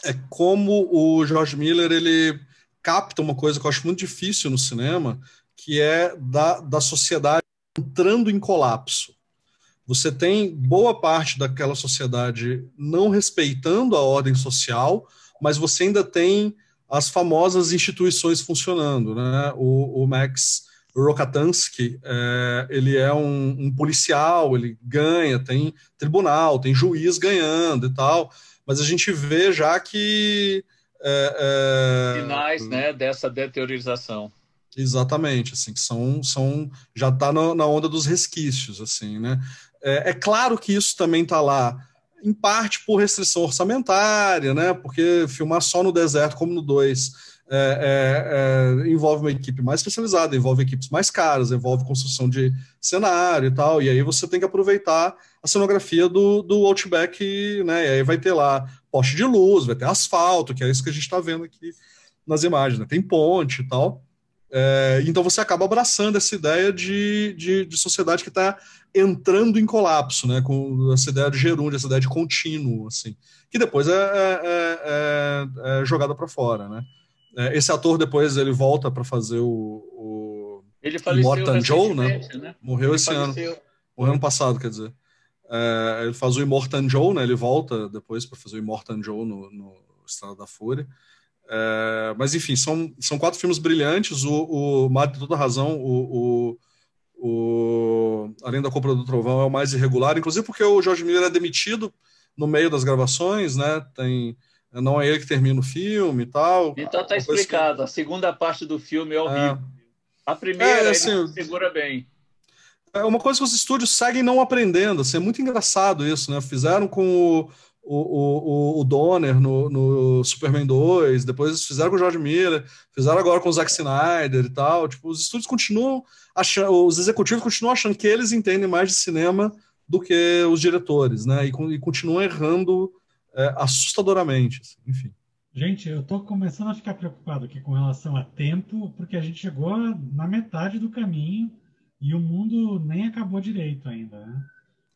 Speaker 1: é como o George Miller ele capta uma coisa que eu acho muito difícil no cinema, que é da, da sociedade entrando em colapso. Você tem boa parte daquela sociedade não respeitando a ordem social, mas você ainda tem as famosas instituições funcionando. Né? O, o Max Rokatansky, é, ele é um, um, policial, ele ganha, tem tribunal, tem juiz ganhando e tal, mas a gente vê já que...
Speaker 3: É, é, Sinais né, dessa deteriorização.
Speaker 1: Exatamente, assim, que são, são já está na onda dos resquícios, assim, né? É, é claro que isso também está lá, em parte por restrição orçamentária, né? Porque filmar só no deserto, como no 2, é, é, é, envolve uma equipe mais especializada, envolve equipes mais caras, envolve construção de cenário e tal, e aí você tem que aproveitar a cenografia do, do Outback, né? E aí vai ter lá poste de luz, vai ter asfalto, que é isso que a gente está vendo aqui nas imagens, né? Tem ponte e tal. É, então você acaba abraçando essa ideia de, de, de sociedade que está entrando em colapso, né, com essa ideia de gerúndio, essa ideia de contínuo, assim, que depois é, é, é, é jogada para fora, né. É, esse ator depois ele volta para fazer o, o
Speaker 3: ele
Speaker 1: Morton Joe, né?
Speaker 3: né?
Speaker 1: Morreu
Speaker 3: ele
Speaker 1: esse
Speaker 3: faleceu.
Speaker 1: ano, morreu ano passado, quer dizer. É, ele faz o Immortan Joe, né? Ele volta depois para fazer o Immortan Joe no, no Estrada da Fúria. É, mas enfim, são, são quatro filmes brilhantes. O, o Mário tem toda razão. O, o, o, Além da Compra do Trovão é o mais irregular, inclusive porque o George Miller é demitido no meio das gravações, né? Tem, não é ele que termina o filme e tal.
Speaker 3: Então tá explicado. Que... A segunda parte do filme é horrível. É... A primeira é, assim, segura bem.
Speaker 1: É uma coisa que os estúdios seguem não aprendendo. Assim, é muito engraçado isso, né? Fizeram com o o, o, o Donner no, no, Superman 2, depois fizeram com o George Miller, fizeram agora com o Zack Snyder e tal. Tipo, os estúdios continuam achando, os executivos continuam achando que eles entendem mais de cinema do que os diretores, né? E, e continuam errando é, assustadoramente, assim, enfim.
Speaker 2: Gente, eu estou começando a ficar preocupado aqui com relação a tempo, porque a gente chegou na metade do caminho e o mundo nem acabou direito ainda, né?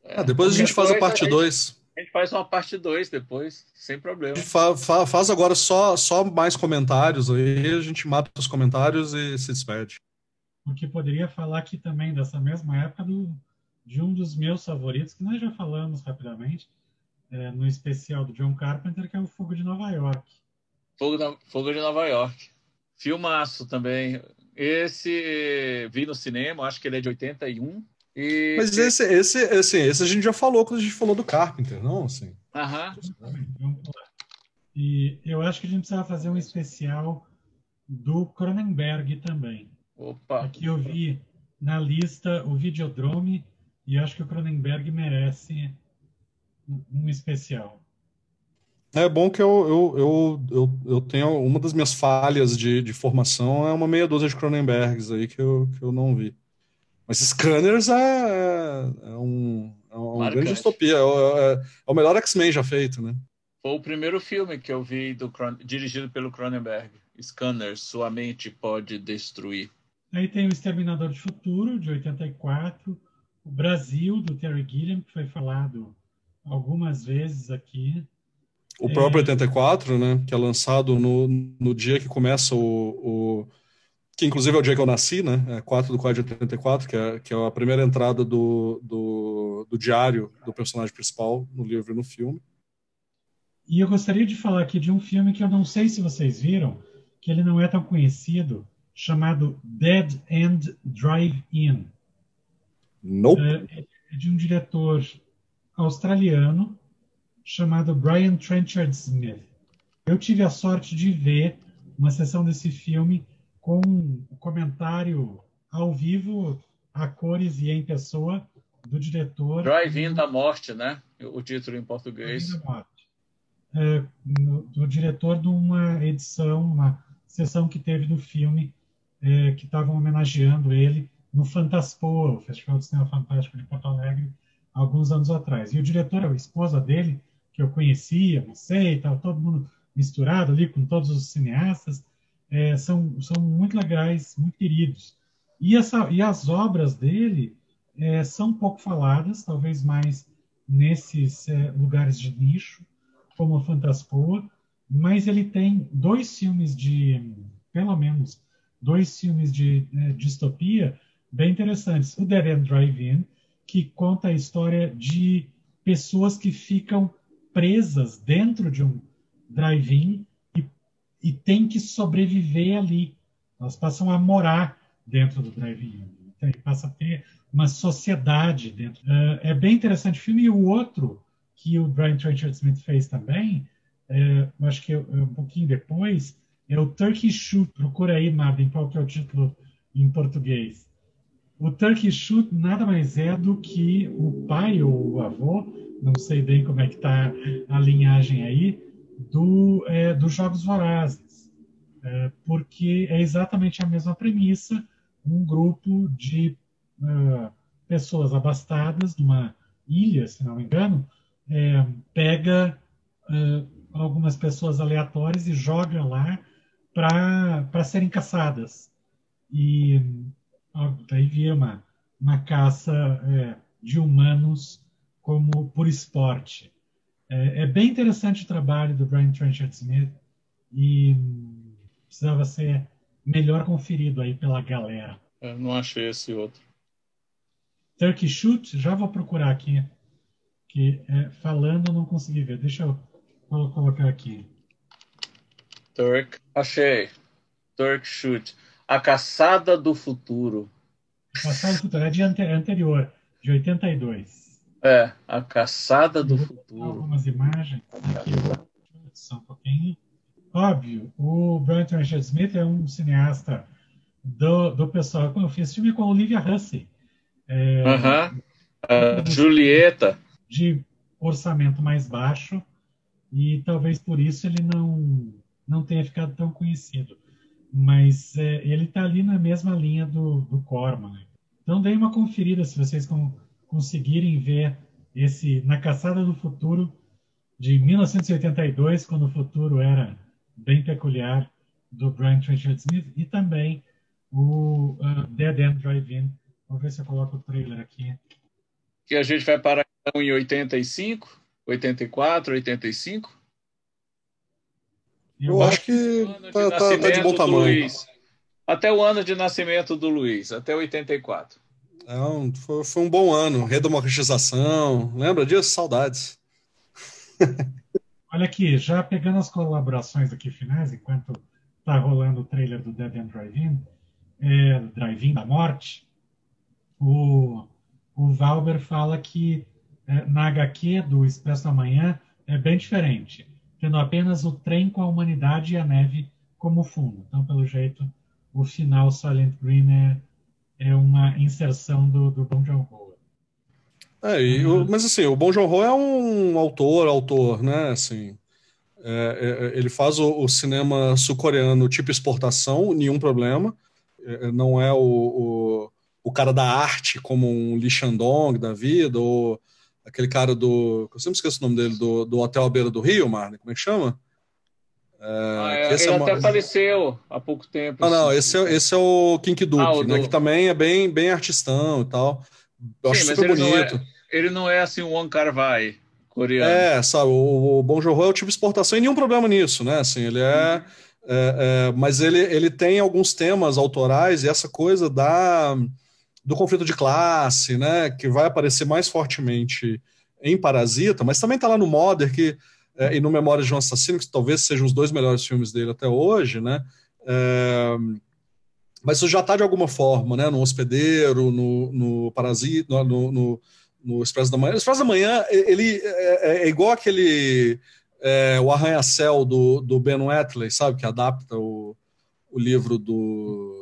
Speaker 1: Ah, depois a gente faz a parte 2.
Speaker 3: A gente faz uma parte 2 depois, sem problema.
Speaker 1: Fa, fa, faz agora só, só mais comentários, aí a gente mata os comentários e se despede.
Speaker 2: Porque poderia falar aqui também dessa mesma época do, de um dos meus favoritos, que nós já falamos rapidamente, é, no especial do John Carpenter, que é o Fogo de Nova York.
Speaker 3: Fogo, da, Fogo de Nova York. Filmaço também. Esse vi no cinema, acho que ele é de 81.
Speaker 1: E... Mas esse, esse, assim, esse a gente já falou quando a gente falou do Carpenter, não? Assim.
Speaker 3: Aham.
Speaker 2: E eu acho que a gente precisa fazer um especial do Cronenberg também.
Speaker 3: Opa!
Speaker 2: Aqui eu vi na lista o Videodrome e acho que o Cronenberg merece um especial.
Speaker 1: É bom que eu, eu, eu, eu, eu tenho uma das minhas falhas de, de formação é uma meia dúzia de Cronenbergs aí que eu, que eu não vi. Mas Scanners é, é, é um, é uma grande distopia. É, é, é, o melhor X-Men já feito, né?
Speaker 3: Foi o primeiro filme que eu vi do, dirigido pelo Cronenberg. Scanners, Sua Mente Pode Destruir.
Speaker 2: Aí tem o Exterminador de Futuro, de 84. O Brasil, do Terry Gilliam, que foi falado algumas vezes aqui.
Speaker 1: O próprio é... 84, né? Que é lançado no, no dia que começa o, o, Que inclusive é o dia que eu nasci, né? É 4 do 4 de 84, que é, que é a primeira entrada do, do, do diário do personagem principal no livro e no filme.
Speaker 2: E eu gostaria de falar aqui de um filme que eu não sei se vocês viram, que ele não é tão conhecido, chamado Dead End Drive-In.
Speaker 1: Nope.
Speaker 2: É, é de um diretor australiano chamado Brian Trenchard Smith. Eu tive a sorte de ver uma sessão desse filme com o comentário ao vivo, a cores e em pessoa do diretor.
Speaker 3: Drive-In da Morte, né? O título em português. Da Morte.
Speaker 2: É, do diretor de uma edição, uma sessão que teve do filme é, que estavam homenageando ele no Fantaspoa, o Festival de Cinema Fantástico de Porto Alegre, alguns anos atrás. E o diretor, a esposa dele, que eu conhecia, não sei, estava todo mundo misturado ali com todos os cineastas, é, são, são muito legais, muito queridos. E, essa, e as obras dele é, são pouco faladas, talvez mais nesses é, lugares de nicho, como a Fantaspoa, mas ele tem dois filmes de, pelo menos, dois filmes de é, distopia bem interessantes. O Dead End Drive-In, que conta a história de pessoas que ficam presas dentro de um drive-in e, e têm que sobreviver ali. Elas passam a morar dentro do drive-in. Então, passa a ter uma sociedade dentro. Uh, é bem interessante o filme. E o outro, que o Brian Trenchard Smith fez também, é, acho que é, é um pouquinho depois, é o Turkey Shoot. Procura aí, Marvin, qual que é o título em português. O Turkey Shoot nada mais é do que o pai ou o avô, não sei bem como é que está a linhagem aí, do, é, dos Jogos Vorazes. É, porque é exatamente a mesma premissa, um grupo de uh, pessoas abastadas numa ilha, se não me engano, é, pega uh, algumas pessoas aleatórias e joga lá para serem caçadas. E daí vira uma, uma caça é, de humanos como por esporte. É, é, bem interessante o trabalho do Brian Trenchard Smith e precisava ser melhor conferido aí pela galera.
Speaker 3: Eu não achei esse outro.
Speaker 2: Turkey Shoot, já vou procurar aqui, que é, falando não consegui ver. Deixa eu colocar aqui.
Speaker 3: Turk, achei. Turk Shoot. A Caçada do Futuro.
Speaker 2: A Caçada do Futuro é de ante anterior, de 82.
Speaker 3: É, A Caçada do Futuro.
Speaker 2: Algumas imagens. Aqui, só um pouquinho. Óbvio, o Brian Tracy Smith é um cineasta do, do pessoal. Eu fiz filme com a Olivia Hussey.
Speaker 3: É, uh -huh. uh, Julieta.
Speaker 2: De orçamento mais baixo e talvez por isso ele não não tenha ficado tão conhecido mas é, ele está ali na mesma linha do, do Corman. Né? Então, dê uma conferida se vocês com, conseguirem ver esse Na Caçada do Futuro de 1982, quando o futuro era bem peculiar, do Brian Trenchard Smith, e também o uh, Dead End Drive-In. Vamos ver se eu coloco o trailer aqui.
Speaker 3: Que a gente vai parar então, em 85, 84, 85?
Speaker 1: Eu, acho que tá, tá, tá, de bom tamanho.
Speaker 3: Até o ano de nascimento do Luiz, até 84.
Speaker 1: É um, foi, foi, um bom ano, redemocratização. Lembra disso? Saudades.
Speaker 2: Olha aqui, já pegando as colaborações aqui finais, enquanto tá rolando o trailer do Dead End Drive-In, é, Drive-In da Morte, o, o Valber fala que é, na HQ do Expresso da Manhã é bem diferente tendo apenas o trem com a humanidade e a neve como fundo. Então, pelo jeito, o final Silent Green é, é uma inserção do, do Bong Joon-ho.
Speaker 1: É, e, uhum. mas assim, o Bong Joon-ho é um autor, autor, né? Assim, é, é, ele faz o, o cinema sul-coreano tipo exportação, nenhum problema. É, é, não é o, o, o, cara da arte como um Lee Shandong da vida, ou aquele cara do. Eu sempre esqueço o nome dele, do, do Hotel à Beira do Rio, Marne, como é que chama?
Speaker 3: É, ah, é, ele até uma... faleceu há pouco tempo.
Speaker 1: Ah, não, assim. esse é, esse é o Kink Duke, ah, né, do... que também é bem, bem artistão e tal. Eu Sim, acho super bonito.
Speaker 3: Não é, ele não é assim um Wong Kar Wai coreano.
Speaker 1: É, sabe, o, o Bong Joon-ho é o tipo exportação e nenhum problema nisso, né? Assim, ele é, é, é, mas ele, ele tem alguns temas autorais e essa coisa da do conflito de classe, né, que vai aparecer mais fortemente em Parasita, mas também está lá no Mother, que é, e no Memórias de um Assassino, que talvez sejam os dois melhores filmes dele até hoje, né? É, mas isso já está de alguma forma, né? No Hospedeiro, no, no Parasita, no, no, no Expresso da Manhã. O Expresso da Manhã, ele é, é, é igual aquele é, o Arranha-Céu do, do Ben Wheatley, sabe? Que adapta o, o livro do...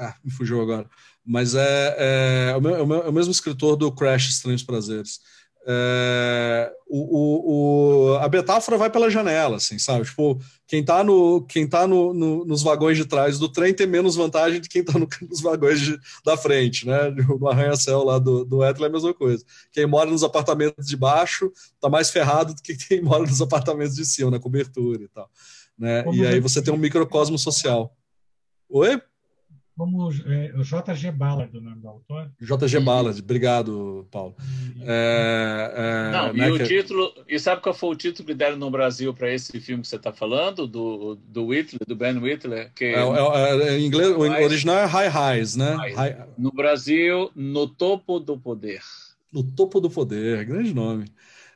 Speaker 1: Ah, me fugiu agora. Mas é, é, o, é o, mesmo escritor do Crash Estranhos Prazeres. É, o, o, a metáfora vai pela janela, assim, sabe? Tipo, quem tá, no, quem tá no, no, nos vagões de trás do trem tem menos vantagem de quem tá no, nos vagões de, da frente, né? No arranha-céu lá do, do Etla é a mesma coisa. Quem mora nos apartamentos de baixo tá mais ferrado do que quem mora nos apartamentos de cima, na cobertura e tal. Né? E aí você tem um microcosmo social. Oi?
Speaker 2: Como é, o J.G. Ballard, o nome do autor.
Speaker 1: J.G. Ballard, obrigado, Paulo.
Speaker 3: É, é, Não, né, e o que... título, e sabe qual foi o título que deram no Brasil para esse filme que você está falando, do, do Whitler, do Ben Whitler? Que, é,
Speaker 1: é, é, em inglês, o original é High Highs, né? High...
Speaker 3: No Brasil, No Topo do Poder.
Speaker 1: No Topo do Poder, grande nome.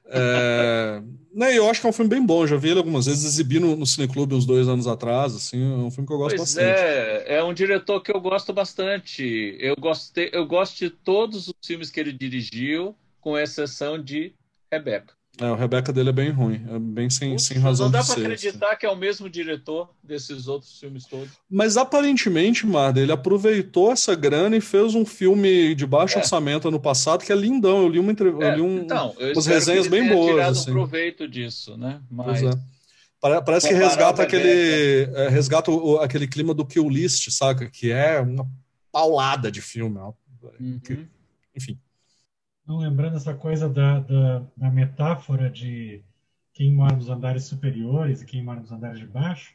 Speaker 1: É, né, eu acho que é um filme bem bom. Já vi ele algumas vezes exibir no, no Cineclube uns dois anos atrás. Assim, é um filme que eu gosto pois bastante.
Speaker 3: É, é um diretor que eu gosto bastante. Eu, gostei, eu gosto de todos os filmes que ele dirigiu, com exceção de Rebeca.
Speaker 1: É, o Rebeca dele é bem ruim, é bem sem, sem razão de ser.
Speaker 3: Não dá para acreditar assim. que é o mesmo diretor desses outros filmes todos.
Speaker 1: Mas aparentemente, Marda, ele aproveitou essa grana e fez um filme de baixo é. orçamento ano passado que é lindão. Eu li, uma entre... é, eu li um, então, eu umas resenhas bem boas. tirado
Speaker 3: assim. um proveito disso, né?
Speaker 1: Mas... É. Parece que resgata aquele, é, resgata o, aquele clima do Kill List, saca? Que é uma paulada de filme. Uhum. Enfim.
Speaker 2: Não lembrando essa coisa da, da, da, metáfora de quem mora nos andares superiores e quem mora nos andares de baixo,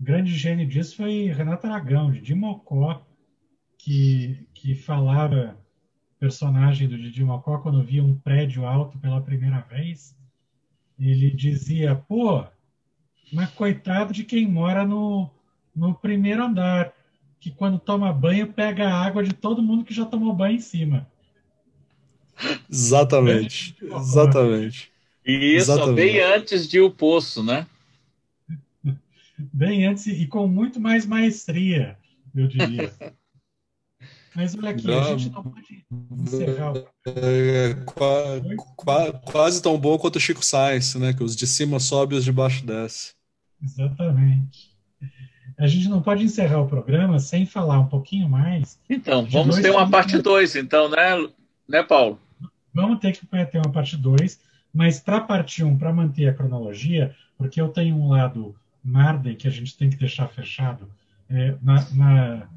Speaker 2: o grande gênio disso foi Renato Aragão, de Dimocó, que, que falava personagem do Didi Mocó quando via um prédio alto pela primeira vez, ele dizia, pô, mas coitado de quem mora no, no primeiro andar, que quando toma banho pega a água de todo mundo que já tomou banho em cima.
Speaker 1: Exatamente. Exatamente.
Speaker 3: E isso Exatamente. bem antes de O Poço, né?
Speaker 2: Bem antes e com muito mais maestria, eu diria. Mas olha aqui, não, a gente não pode encerrar.
Speaker 1: É, quase, quase tão bom quanto o Chico Sainz, né? Que os de cima sobem e os de baixo desce.
Speaker 2: Exatamente. A gente não pode encerrar o programa sem falar um pouquinho mais.
Speaker 3: Então, vamos ter uma parte 2, então, né, né, Paulo?
Speaker 2: Vamos ter que ter uma parte 2, mas para parte 1, um, para manter a cronologia, porque eu tenho um lado Marden que a gente tem que deixar fechado, é, na, na,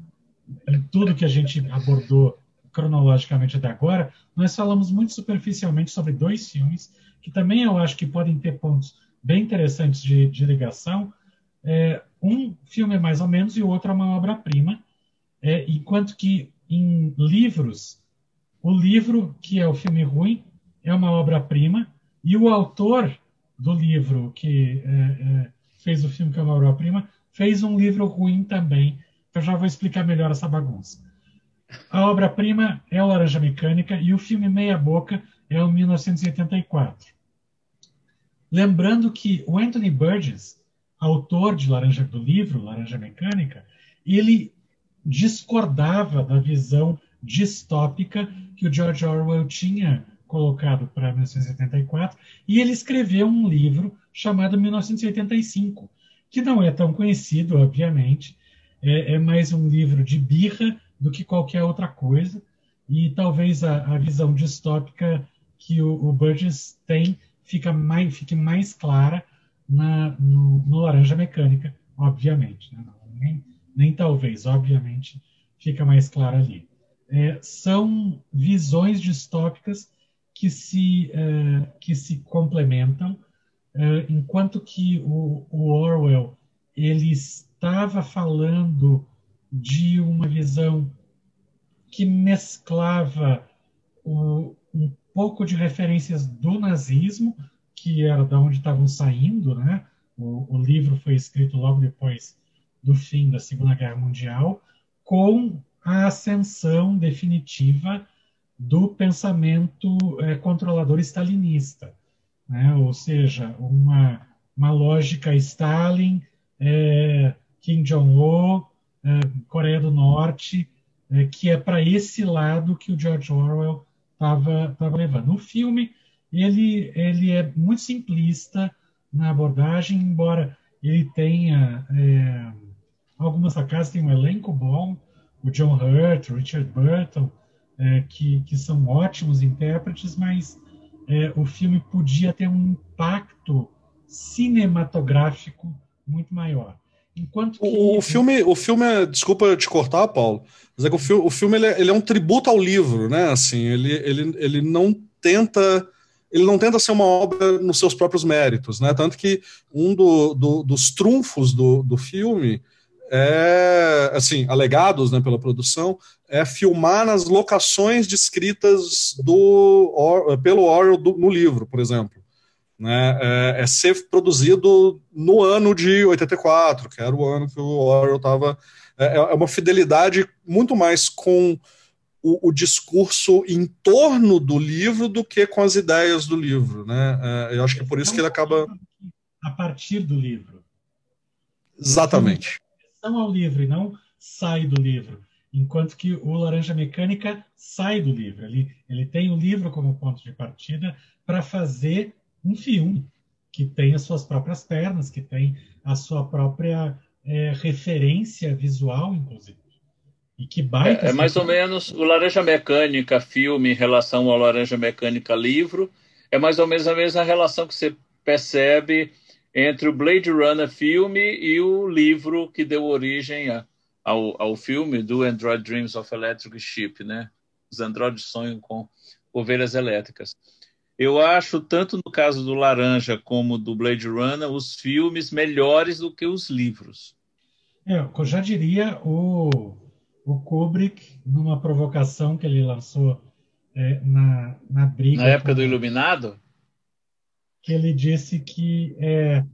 Speaker 2: em tudo que a gente abordou cronologicamente até agora, nós falamos muito superficialmente sobre dois filmes que também eu acho que podem ter pontos bem interessantes de, de ligação. É, um filme é mais ou menos e o outro é uma obra-prima, é, enquanto que em livros o livro, que é o filme ruim, é uma obra-prima, e o autor do livro que é, é, fez o filme que é uma obra-prima fez um livro ruim também. Eu já vou explicar melhor essa bagunça. A obra-prima é o Laranja Mecânica e o filme Meia Boca é o 1984. Lembrando que o Anthony Burgess, autor de Laranja do livro Laranja Mecânica, ele discordava da visão distópica que o George Orwell tinha colocado para 1984, e ele escreveu um livro chamado 1985, que não é tão conhecido, obviamente, é, é mais um livro de birra do que qualquer outra coisa, e talvez a, a visão distópica que o, o Burgess tem fica mais, fique mais clara na, no, no Laranja Mecânica, obviamente. Né? Nem, nem talvez, obviamente, fica mais clara ali. É, são visões distópicas que se, é, que se complementam, é, enquanto que o, o, Orwell ele estava falando de uma visão que mesclava o, um pouco de referências do nazismo, que era da onde estavam saindo, né? O, o, livro foi escrito logo depois do fim da Segunda Guerra Mundial, com a ascensão definitiva do pensamento é, controlador stalinista, né? ou seja, uma, uma lógica Stalin, é, Kim Jong-un, é, Coreia do Norte, é, que é para esse lado que o George Orwell estava levando. O filme ele, ele é muito simplista na abordagem, embora ele tenha é, algumas sacadas, tem um elenco bom, o John Hurt, o Richard Burton, é, que, que são ótimos intérpretes, mas é, o filme podia ter um impacto cinematográfico muito maior.
Speaker 1: Enquanto que... o, o, filme, o filme, é, desculpa te cortar, Paulo, mas é que o filme, o filme ele é, ele é, um tributo ao livro, né? Assim, ele, ele, ele não tenta ele não tenta ser uma obra nos seus próprios méritos, né? Tanto que um do, do, dos trunfos do, do filme é, assim, alegados né, pela produção, é filmar nas locações descritas do, or, pelo Orwell do, no livro, por exemplo. Né, é, é, ser produzido no ano de 84, que era o ano que o Orwell estava. É, é uma fidelidade muito mais com o, o, discurso em torno do livro do que com as ideias do livro. Né? É, eu acho que é por isso que ele acaba.
Speaker 2: A partir do livro.
Speaker 1: Exatamente.
Speaker 2: Então, ao livro e não sai do livro. Enquanto que o Laranja Mecânica sai do livro. Ele, ele tem o livro como ponto de partida para fazer um filme que tem as suas próprias pernas, que tem a sua própria é, referência visual, inclusive.
Speaker 3: E que baita. É, é mais ou menos o Laranja Mecânica filme em relação ao Laranja Mecânica livro. É mais ou menos a mesma relação que você percebe entre o Blade Runner filme e o livro que deu origem a, ao, ao filme do Android Dreams of Electric Sheep, né? Os androides sonham com ovelhas elétricas. Eu acho, tanto no caso do Laranja como do Blade Runner, os filmes melhores do que os livros.
Speaker 2: É, eu já diria o o Kubrick, numa provocação que ele lançou é, na, na briga.
Speaker 3: Na época com, do Iluminado?
Speaker 2: Que ele disse que é,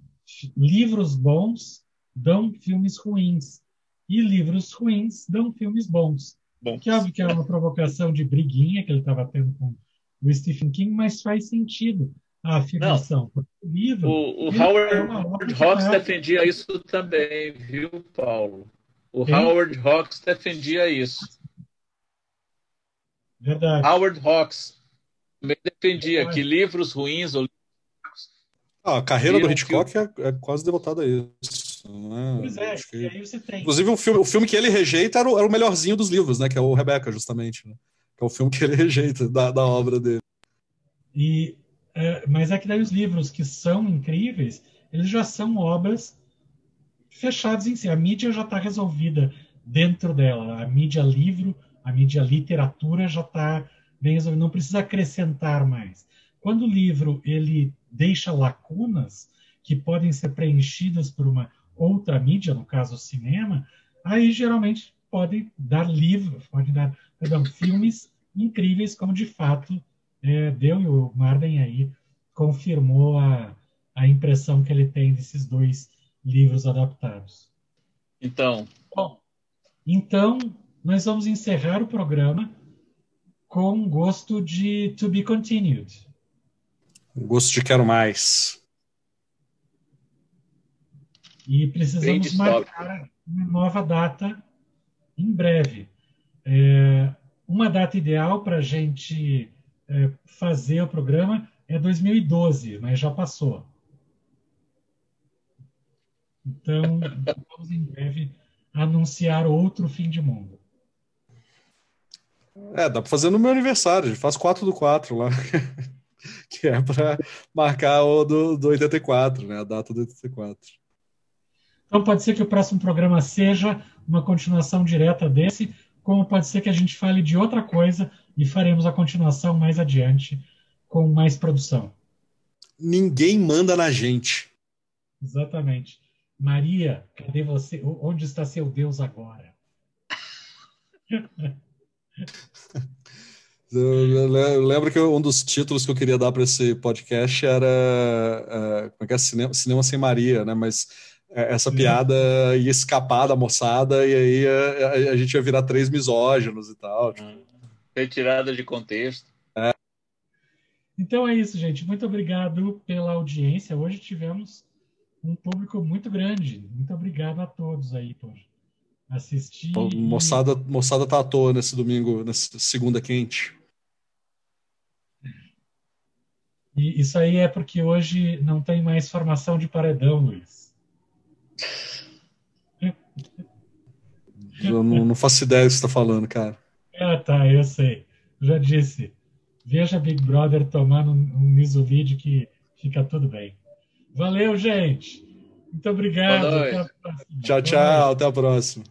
Speaker 2: livros bons dão filmes ruins e livros ruins dão filmes bons. Bom. Que óbvio que era uma provocação de briguinha que ele estava tendo com o Stephen King, mas faz sentido a afirmação.
Speaker 3: O, livro, o, o Howard Hawks defendia isso também, viu, Paulo? O Quem? Howard Hawks defendia isso.
Speaker 2: Verdade.
Speaker 3: Howard Hawks também defendia Verdade. que livros ruins ou
Speaker 1: a carreira do Hitchcock é, é, quase devotada a isso.
Speaker 2: Né? Pois é, que... e aí você tem.
Speaker 1: Inclusive, o filme, o filme que ele rejeita era o, era o melhorzinho dos livros, né? Que é o Rebecca, justamente. Né? Que é o filme que ele rejeita da, da obra dele.
Speaker 2: E, é, mas é que daí os livros que são incríveis, eles já são obras fechados em si. A mídia já está resolvida dentro dela. A mídia livro, a mídia literatura já está bem resolvida. Não precisa acrescentar mais. Quando o livro ele deixa lacunas que podem ser preenchidas por uma outra mídia, no caso o cinema, aí geralmente pode dar livros, pode dar perdão, filmes incríveis, como de fato é, deu e o Marden aí confirmou a, a impressão que ele tem desses dois livros adaptados.
Speaker 3: Então.
Speaker 2: Bom, então nós vamos encerrar o programa com gosto de To Be Continued.
Speaker 1: Gosto de quero mais.
Speaker 2: E precisamos marcar uma nova data em breve. É, uma data ideal para a gente é, fazer o programa é 2012, mas já passou. Então, vamos em breve anunciar outro fim de mundo.
Speaker 1: É, dá pra fazer no meu aniversário, faz 4 do 4 lá. que é para marcar o do, do 84, né? A data do 84.
Speaker 2: Então pode ser que o próximo programa seja uma continuação direta desse, como pode ser que a gente fale de outra coisa e faremos a continuação mais adiante com mais produção.
Speaker 1: Ninguém manda na gente.
Speaker 2: Exatamente. Maria, cadê você? Onde está seu Deus agora?
Speaker 1: Eu lembro que um dos títulos que eu queria dar para esse podcast era uh, como é que é? Cinema, Cinema Sem Maria, né? Mas é, essa piada ia escapar da moçada e aí a, a, gente ia virar três misóginos e tal. Tipo.
Speaker 3: Retirada de contexto.
Speaker 1: É.
Speaker 2: Então é isso, gente. Muito obrigado pela audiência. Hoje tivemos um público muito grande. Muito obrigado a todos aí por assistir.
Speaker 1: moçada, moçada tá à toa nesse domingo, nessa segunda quente.
Speaker 2: E isso aí é porque hoje não tem mais formação de paredão, Luiz.
Speaker 1: Eu não, não faço ideia do que você está falando, cara.
Speaker 2: Ah, tá, eu sei. Já disse. Veja Big Brother tomando um Nisovide que fica tudo bem. Valeu, gente. Muito obrigado.
Speaker 1: Tchau, tchau. Até a próxima.